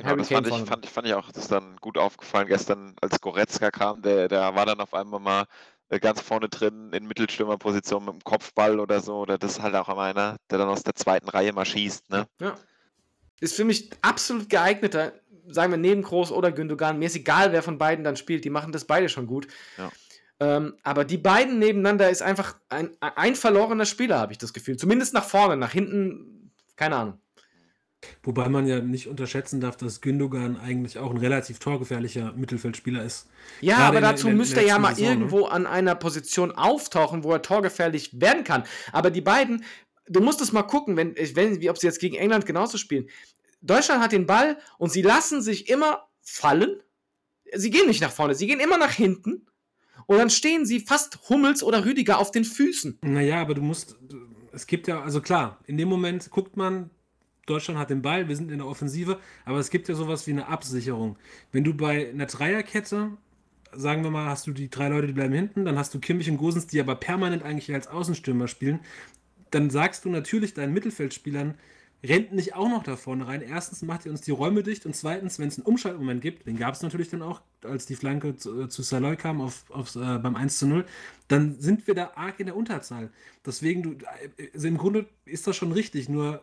Genau, Harry das Kane fand ich, fand, fand ich auch, das ist dann gut aufgefallen gestern, als Goretzka kam, der, der war dann auf einmal mal äh, ganz vorne drin in Mittelstürmerposition mit dem Kopfball oder so, oder das ist halt auch immer einer, der dann aus der zweiten Reihe mal schießt, ne? Ja. Ist für mich absolut geeigneter, sagen wir neben Groß oder Gündogan. Mir ist egal, wer von beiden dann spielt. Die machen das beide schon gut. Ja. Ähm, aber die beiden nebeneinander ist einfach ein, ein verlorener Spieler, habe ich das Gefühl. Zumindest nach vorne, nach hinten, keine Ahnung. Wobei man ja nicht unterschätzen darf, dass Gündogan eigentlich auch ein relativ torgefährlicher Mittelfeldspieler ist. Ja, Gerade aber dazu der müsste er ja mal Saison, ne? irgendwo an einer Position auftauchen, wo er torgefährlich werden kann. Aber die beiden, du musst es mal gucken, wenn, wenn, wie, ob sie jetzt gegen England genauso spielen. Deutschland hat den Ball und sie lassen sich immer fallen. Sie gehen nicht nach vorne, sie gehen immer nach hinten. Und dann stehen sie fast Hummels oder Rüdiger auf den Füßen. Naja, aber du musst, es gibt ja, also klar, in dem Moment guckt man, Deutschland hat den Ball, wir sind in der Offensive, aber es gibt ja sowas wie eine Absicherung. Wenn du bei einer Dreierkette, sagen wir mal, hast du die drei Leute, die bleiben hinten, dann hast du Kimmich und Gosens, die aber permanent eigentlich als Außenstürmer spielen, dann sagst du natürlich deinen Mittelfeldspielern, rennt nicht auch noch da vorne rein. Erstens macht ihr uns die Räume dicht und zweitens, wenn es einen Umschaltmoment gibt, den gab es natürlich dann auch, als die Flanke zu, äh, zu Saloy kam auf, auf, äh, beim 1 zu 0, dann sind wir da arg in der Unterzahl. Deswegen, du, äh, also im Grunde ist das schon richtig, nur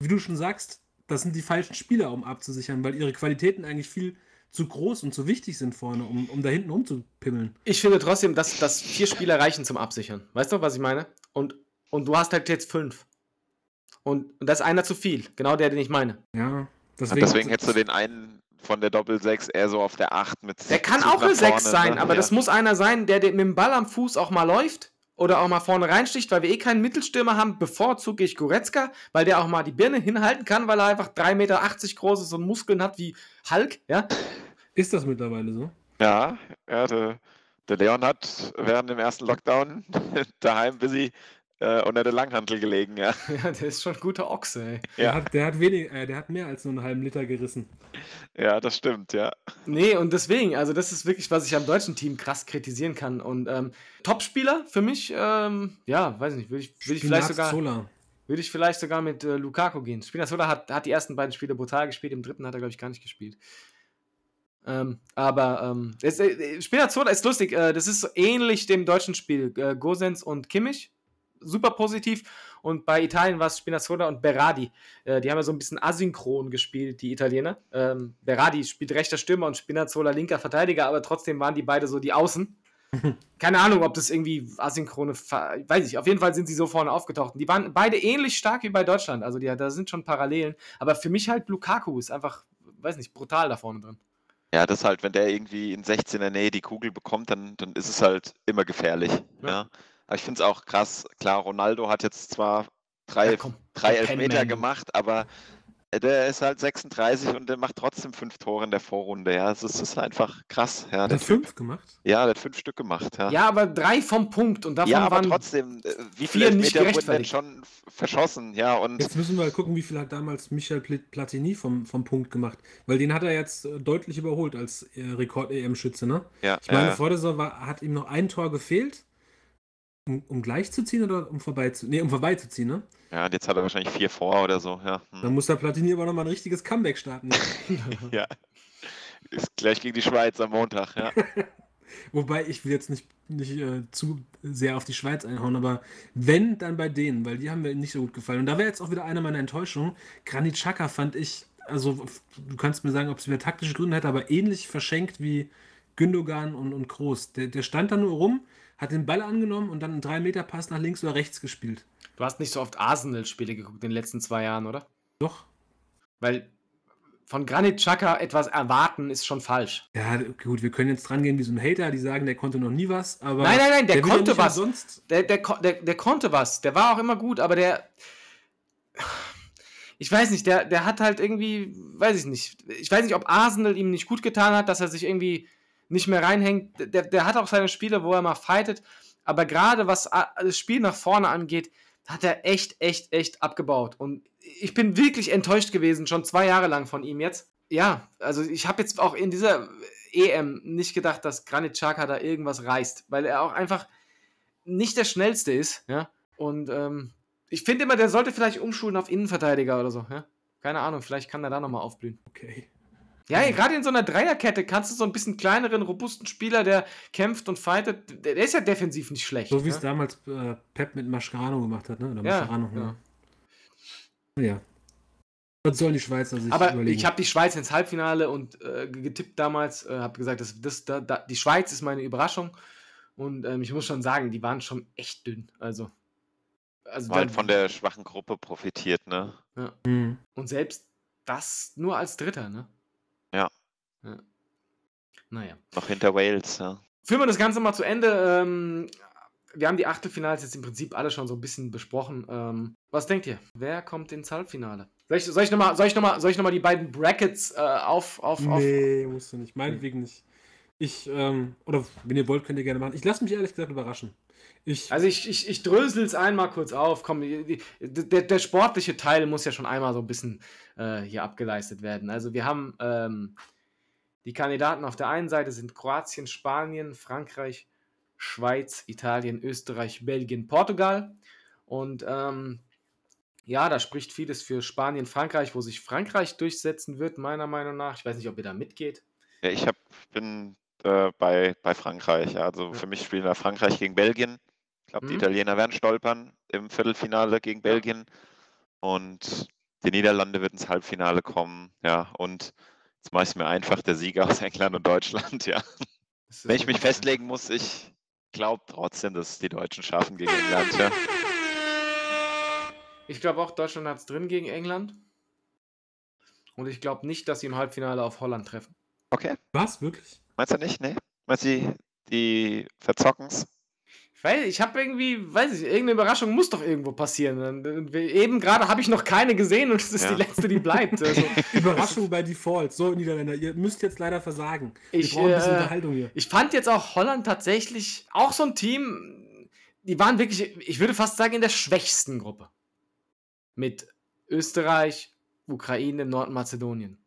wie du schon sagst, das sind die falschen Spieler, um abzusichern, weil ihre Qualitäten eigentlich viel zu groß und zu wichtig sind vorne, um, um da hinten rumzupimmeln. Ich finde trotzdem, dass, dass vier Spieler reichen zum Absichern. Weißt du, was ich meine? Und, und du hast halt jetzt fünf. Und, und das ist einer zu viel. Genau der, den ich meine. Ja, Deswegen, deswegen hättest du den einen von der Doppel-6 eher so auf der 8 mit Der kann auch eine 6 vorne, sein, ne? aber ja. das muss einer sein, der, der mit dem Ball am Fuß auch mal läuft oder auch mal vorne reinsticht, weil wir eh keinen Mittelstürmer haben. Bevorzuge ich Goretzka, weil der auch mal die Birne hinhalten kann, weil er einfach 3,80 Meter groß ist und Muskeln hat wie Hulk, ja. Ist das mittlerweile so? Ja, ja der, der Leon hat während dem ersten Lockdown daheim busy äh, unter der Langhantel gelegen, ja. Ja, der ist schon ein guter Ochse, ey. Der, Ja, hat, der, hat wenig, äh, der hat mehr als nur einen halben Liter gerissen. ja, das stimmt, ja. Nee, und deswegen, also das ist wirklich, was ich am deutschen Team krass kritisieren kann. Und ähm, Topspieler für mich, ähm, ja, weiß nicht, würde ich, würd ich vielleicht sogar. Spinazzola. Würde ich vielleicht sogar mit äh, Lukaku gehen. Spinazzola hat, hat die ersten beiden Spiele brutal gespielt, im dritten hat er, glaube ich, gar nicht gespielt. Ähm, aber ähm, es, äh, Spinazzola ist lustig, äh, das ist so ähnlich dem deutschen Spiel. Äh, Gosens und Kimmich, super positiv. Und bei Italien war es Spinazzola und Berardi. Äh, die haben ja so ein bisschen asynchron gespielt, die Italiener. Ähm, Berardi spielt rechter Stürmer und Spinazzola linker Verteidiger, aber trotzdem waren die beide so die Außen. Keine Ahnung, ob das irgendwie asynchrone, weiß ich. Auf jeden Fall sind sie so vorne aufgetaucht. Die waren beide ähnlich stark wie bei Deutschland. Also die, da sind schon Parallelen. Aber für mich halt Lukaku ist einfach, weiß nicht, brutal da vorne drin. Ja, das halt, wenn der irgendwie in 16er Nähe die Kugel bekommt, dann, dann ist es halt immer gefährlich. Ja. Ja. Aber ich finde es auch krass. Klar, Ronaldo hat jetzt zwar drei, Ja, komm, drei Elfmeter Penman. gemacht, aber der ist halt 36 und der macht trotzdem fünf Tore in der Vorrunde. Ja, es ist, ist einfach krass. Ja, Hat der er Typ. fünf gemacht? Ja, der hat fünf Stück gemacht. Ja, Ja, aber drei vom Punkt und davon ja aber waren trotzdem, äh, wie vier viele nicht Elfmeter wurden denn schon verschossen? Ja, und Jetzt müssen wir mal gucken, wie viel hat damals Michel Pl- Platini vom, vom Punkt gemacht. Weil den hat er jetzt äh, deutlich überholt als äh, Rekord-EM-Schütze, ne? ja, Ich meine, ja, vor der Saison war, hat ihm noch ein Tor gefehlt, um, um gleich zu ziehen oder um vorbei zu, nee, um vorbeizuziehen, ne? ja, jetzt hat er wahrscheinlich vier vor oder so. Ja, Dann hm. muss der Platini aber nochmal ein richtiges Comeback starten. ja. Ist gleich gegen die Schweiz am Montag. Ja. Wobei ich will jetzt nicht, nicht äh, zu sehr auf die Schweiz einhauen, aber wenn, dann bei denen, weil die haben mir nicht so gut gefallen. Und da wäre jetzt auch wieder eine meiner Enttäuschungen. Granit Xhaka fand ich, also du kannst mir sagen, ob es wieder taktische Gründe hätte, aber ähnlich verschenkt wie Gündogan und, und Kroos. Der, der stand da nur rum, hat den Ball angenommen und dann einen 3-Meter-Pass nach links oder rechts gespielt. Du hast nicht so oft Arsenal-Spiele geguckt in den letzten zwei Jahren, oder? Doch. Weil von Granit Xhaka etwas erwarten ist schon falsch. Ja, gut, wir können jetzt dran gehen wie so ein Hater, die sagen, der konnte noch nie was, aber. Nein, nein, nein, der ja konnte was. Umsonst. Der, der, der, der konnte was. Der war auch immer gut, aber der. Ich weiß nicht, der, der hat halt irgendwie, weiß ich nicht. Ich weiß nicht, ob Arsenal ihm nicht gut getan hat, dass er sich irgendwie nicht mehr reinhängt. Der, der hat auch seine Spiele, wo er mal fightet. Aber gerade was das Spiel nach vorne angeht, hat er echt, echt, echt abgebaut. Und ich bin wirklich enttäuscht gewesen, schon zwei Jahre lang von ihm jetzt. Ja, also ich habe jetzt auch in dieser EM nicht gedacht, dass Granit Xhaka da irgendwas reißt, weil er auch einfach nicht der schnellste ist, ja. Und ähm, ich finde immer, der sollte vielleicht umschulen auf Innenverteidiger oder so, ja. Keine Ahnung, vielleicht kann er da nochmal aufblühen. Okay. Ja, gerade in so einer Dreierkette kannst du so ein bisschen kleineren, robusten Spieler, der kämpft und fightet, der, der ist ja defensiv nicht schlecht. So wie es ja? damals äh, Pep mit Mascherano gemacht hat, ne? Oder Ja, Mascherano, ja. ja. ja. Was sollen die Schweizer sich Aber überlegen? ich habe die Schweiz ins Halbfinale und äh, getippt damals, äh, habe gesagt, das, das, da, da, die Schweiz ist meine Überraschung. Und ähm, ich muss schon sagen, die waren schon echt dünn. Also, also War halt von der schwachen Gruppe profitiert, ne? ja. Hm. Und selbst das nur als Dritter, ne? Ja. ja. Naja. Noch hinter Wales, ja. Führen wir das Ganze mal zu Ende. Ähm, wir haben die Achtelfinals jetzt im Prinzip alle schon so ein bisschen besprochen. Ähm, was denkt ihr? Wer kommt ins Halbfinale? Soll ich, soll ich nochmal soll ich noch mal, soll ich noch mal die beiden Brackets äh, auf, auf, auf. Nee, musst du nicht. Meinetwegen nicht. Ich, ähm, oder wenn ihr wollt, könnt ihr gerne machen. Ich lasse mich ehrlich gesagt überraschen. Ich, Also ich, ich, ich drösel es einmal kurz auf. Komm, der, der sportliche Teil muss ja schon einmal so ein bisschen äh, hier abgeleistet werden. Also wir haben ähm, die Kandidaten auf der einen Seite sind Kroatien, Spanien, Frankreich, Schweiz, Italien, Österreich, Belgien, Portugal. Und ähm, ja, da spricht vieles für Spanien, Frankreich, wo sich Frankreich durchsetzen wird, meiner Meinung nach. Ich weiß nicht, ob ihr da mitgeht. Ja, ich hab, bin äh, bei, bei Frankreich. Ja. Also für mich spielen da Frankreich gegen Belgien. Ich glaube, die Mhm. Italiener werden stolpern im Viertelfinale gegen. Belgien. Und die Niederlande wird ins Halbfinale kommen. Ja, und jetzt mache ich es mir einfach, der Sieger aus England und Deutschland. Ja. Wenn ich mich festlegen muss, ich glaube trotzdem, dass es die Deutschen schaffen gegen England. Ja. Ich glaube auch, Deutschland hat es drin gegen England. Und ich glaube nicht, dass sie im Halbfinale auf Holland treffen. Okay, was? Wirklich? Meinst du nicht? Nee? Meinst du, die, die verzocken's? Weil ich habe irgendwie, weiß ich, irgendeine Überraschung muss doch irgendwo passieren. Eben gerade habe ich noch keine gesehen und es ist Ja. die letzte, die bleibt. Also, Überraschung bei Default. So, Niederländer, ihr müsst jetzt leider versagen. Ich, Wir brauchen ein bisschen äh, Unterhaltung hier. ich fand jetzt auch Holland tatsächlich auch so ein Team, die waren wirklich, ich würde fast sagen, in der schwächsten Gruppe. Mit Österreich, Ukraine, Nordmazedonien.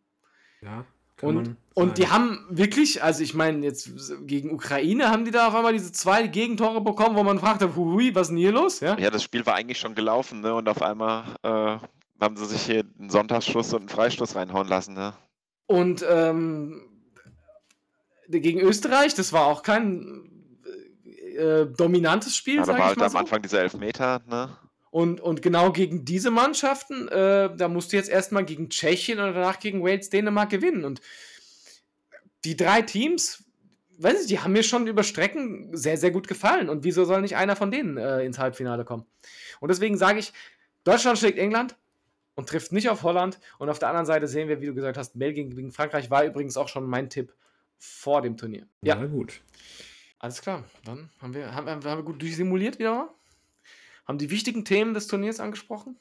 Ja, Und, und die haben wirklich, also ich meine, jetzt gegen Ukraine haben die da auf einmal diese zwei Gegentore bekommen, wo man fragte, hui, was ist denn hier los? Ja? Ja, das Spiel war eigentlich schon gelaufen, ne? Und auf einmal äh, haben sie sich hier einen Sonntagsschuss und einen Freistoß reinhauen lassen, ne? Und ähm, gegen Österreich, das war auch kein äh, dominantes Spiel, Ja, da sag war ich halt mal am so. Anfang dieser Elfmeter, ne? Und, und genau gegen diese Mannschaften, äh, da musst du jetzt erstmal gegen Tschechien und danach gegen Wales, Dänemark gewinnen. Und die drei Teams, weiß ich, die haben mir schon über Strecken sehr, sehr gut gefallen. Und wieso soll nicht einer von denen äh, ins Halbfinale kommen? Und deswegen sage ich, Deutschland schlägt England und trifft nicht auf Holland. Und auf der anderen Seite sehen wir, wie du gesagt hast, Belgien gegen Frankreich war übrigens auch schon mein Tipp vor dem Turnier. Ja, Na gut. Alles klar. Dann haben wir, haben, haben wir gut durchsimuliert wieder mal. Haben die wichtigen Themen des Turniers angesprochen.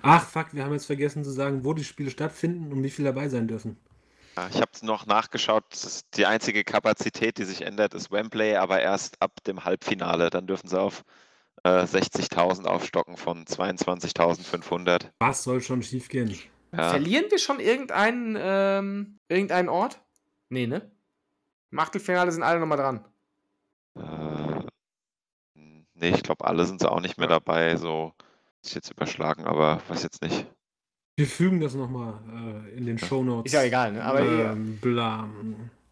Ach, fuck, wir haben jetzt vergessen zu sagen, wo die Spiele stattfinden und wie viele dabei sein dürfen. Ich habe es noch nachgeschaut. die einzige Kapazität, die sich ändert, ist Wembley, aber erst ab dem Halbfinale. Dann dürfen sie auf äh, 60.000 aufstocken von 22.500. Was soll schon schiefgehen? Ja. Verlieren wir schon irgendeinen, ähm, irgendeinen Ort? Nee, ne? Im Achtelfinale sind alle nochmal dran. Nee, ich glaube, alle sind auch nicht mehr dabei. So ist jetzt überschlagen, aber weiß jetzt nicht. Wir fügen das nochmal äh, in den Show Notes. Ist ja egal, ne? Aber ähm, bla.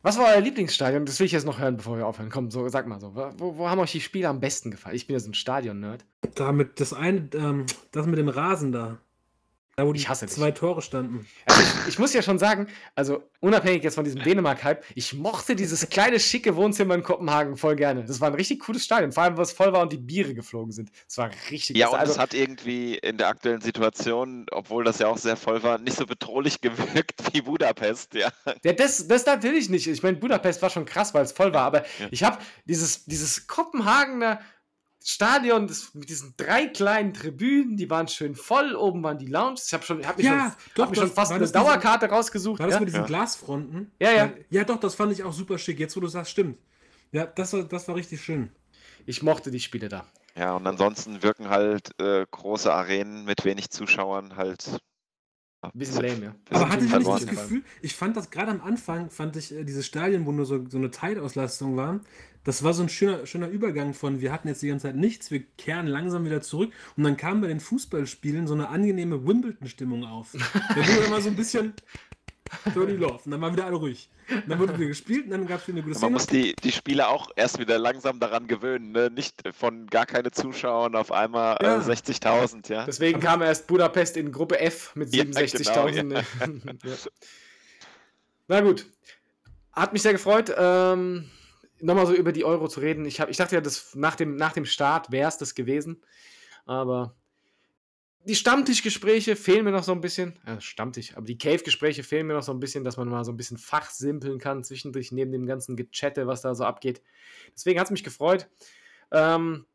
Was war euer Lieblingsstadion? Das will ich jetzt noch hören, bevor wir aufhören. Komm, so, sag mal so. Wo, wo haben euch die Spiele am besten gefallen? Ich bin ja so ein Stadion-Nerd. Damit, das eine, ähm, das mit dem Rasen da. Da, wo die ich hasse zwei dich. Tore standen. Also ich, ich, muss ja schon sagen, also unabhängig jetzt von diesem Dänemark-Hype, ich mochte dieses kleine, schicke Wohnzimmer in Kopenhagen voll gerne. Das war ein richtig cooles Stadion, vor allem, weil es voll war und die Biere geflogen sind. Das war richtig Ja, und also, es hat irgendwie in der aktuellen Situation, obwohl das ja auch sehr voll war, nicht so bedrohlich gewirkt wie Budapest, ja. ja das, das natürlich nicht. Ich meine, Budapest war schon krass, weil es voll war, aber ja. ich habe dieses, dieses Kopenhagener Stadion das, mit diesen drei kleinen Tribünen, die waren schön voll. Oben waren die Lounges. Ich habe schon, hab mich, ja, schon, doch, hab mich schon fast eine Dauerkarte diese, rausgesucht. War das ja? mit diesen ja. Glasfronten? Ja, ja. Ja, doch, das fand ich auch super schick. Jetzt, wo du sagst, stimmt. Ja, das war, das war richtig schön. Ich mochte die Spiele da. Ja, und ansonsten wirken halt äh, große Arenen mit wenig Zuschauern halt ein bisschen lame, ja. Aber hatte ich nicht das Gefühl, ich fand das gerade am Anfang, fand ich äh, dieses Stadion, wo nur so, so eine Teilauslastung war, das war so ein schöner, schöner Übergang von, wir hatten jetzt die ganze Zeit nichts, wir kehren langsam wieder zurück und dann kam bei den Fußballspielen so eine angenehme Wimbledon-Stimmung auf. Da wurde immer so ein bisschen Dirty Love und dann waren wieder alle ruhig. Und dann wurde wieder gespielt und dann gab es wieder eine gute Szene. Man muss die, die Spieler auch erst wieder langsam daran gewöhnen, ne? nicht von gar keine Zuschauern auf einmal äh, ja. äh, 60.000. Ja? Deswegen Aber kam erst Budapest in Gruppe F mit 67.000. Ja, genau, ja. Na gut, hat mich sehr gefreut. Ähm, nochmal so über die Euro zu reden. Ich, hab, ich dachte ja, das, nach, dem, nach dem Start wäre es das gewesen. Aber die Stammtischgespräche fehlen mir noch so ein bisschen. Ja, Stammtisch, aber die Cave-Gespräche fehlen mir noch so ein bisschen, dass man mal so ein bisschen fachsimpeln kann zwischendurch neben dem ganzen Gechatte, was da so abgeht. Deswegen hat es mich gefreut. Ähm,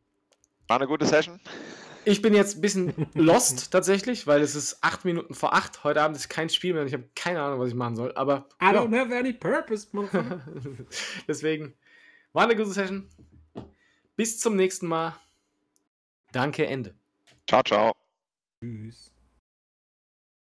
War eine gute Session. Ich bin jetzt ein bisschen lost tatsächlich, weil es ist acht Minuten vor acht. Heute Abend ist kein Spiel mehr und ich habe keine Ahnung, was ich machen soll. Aber I ja. don't have any purpose. Deswegen war eine gute Session. Bis zum nächsten Mal. Danke, Ende. Ciao, ciao. Tschüss.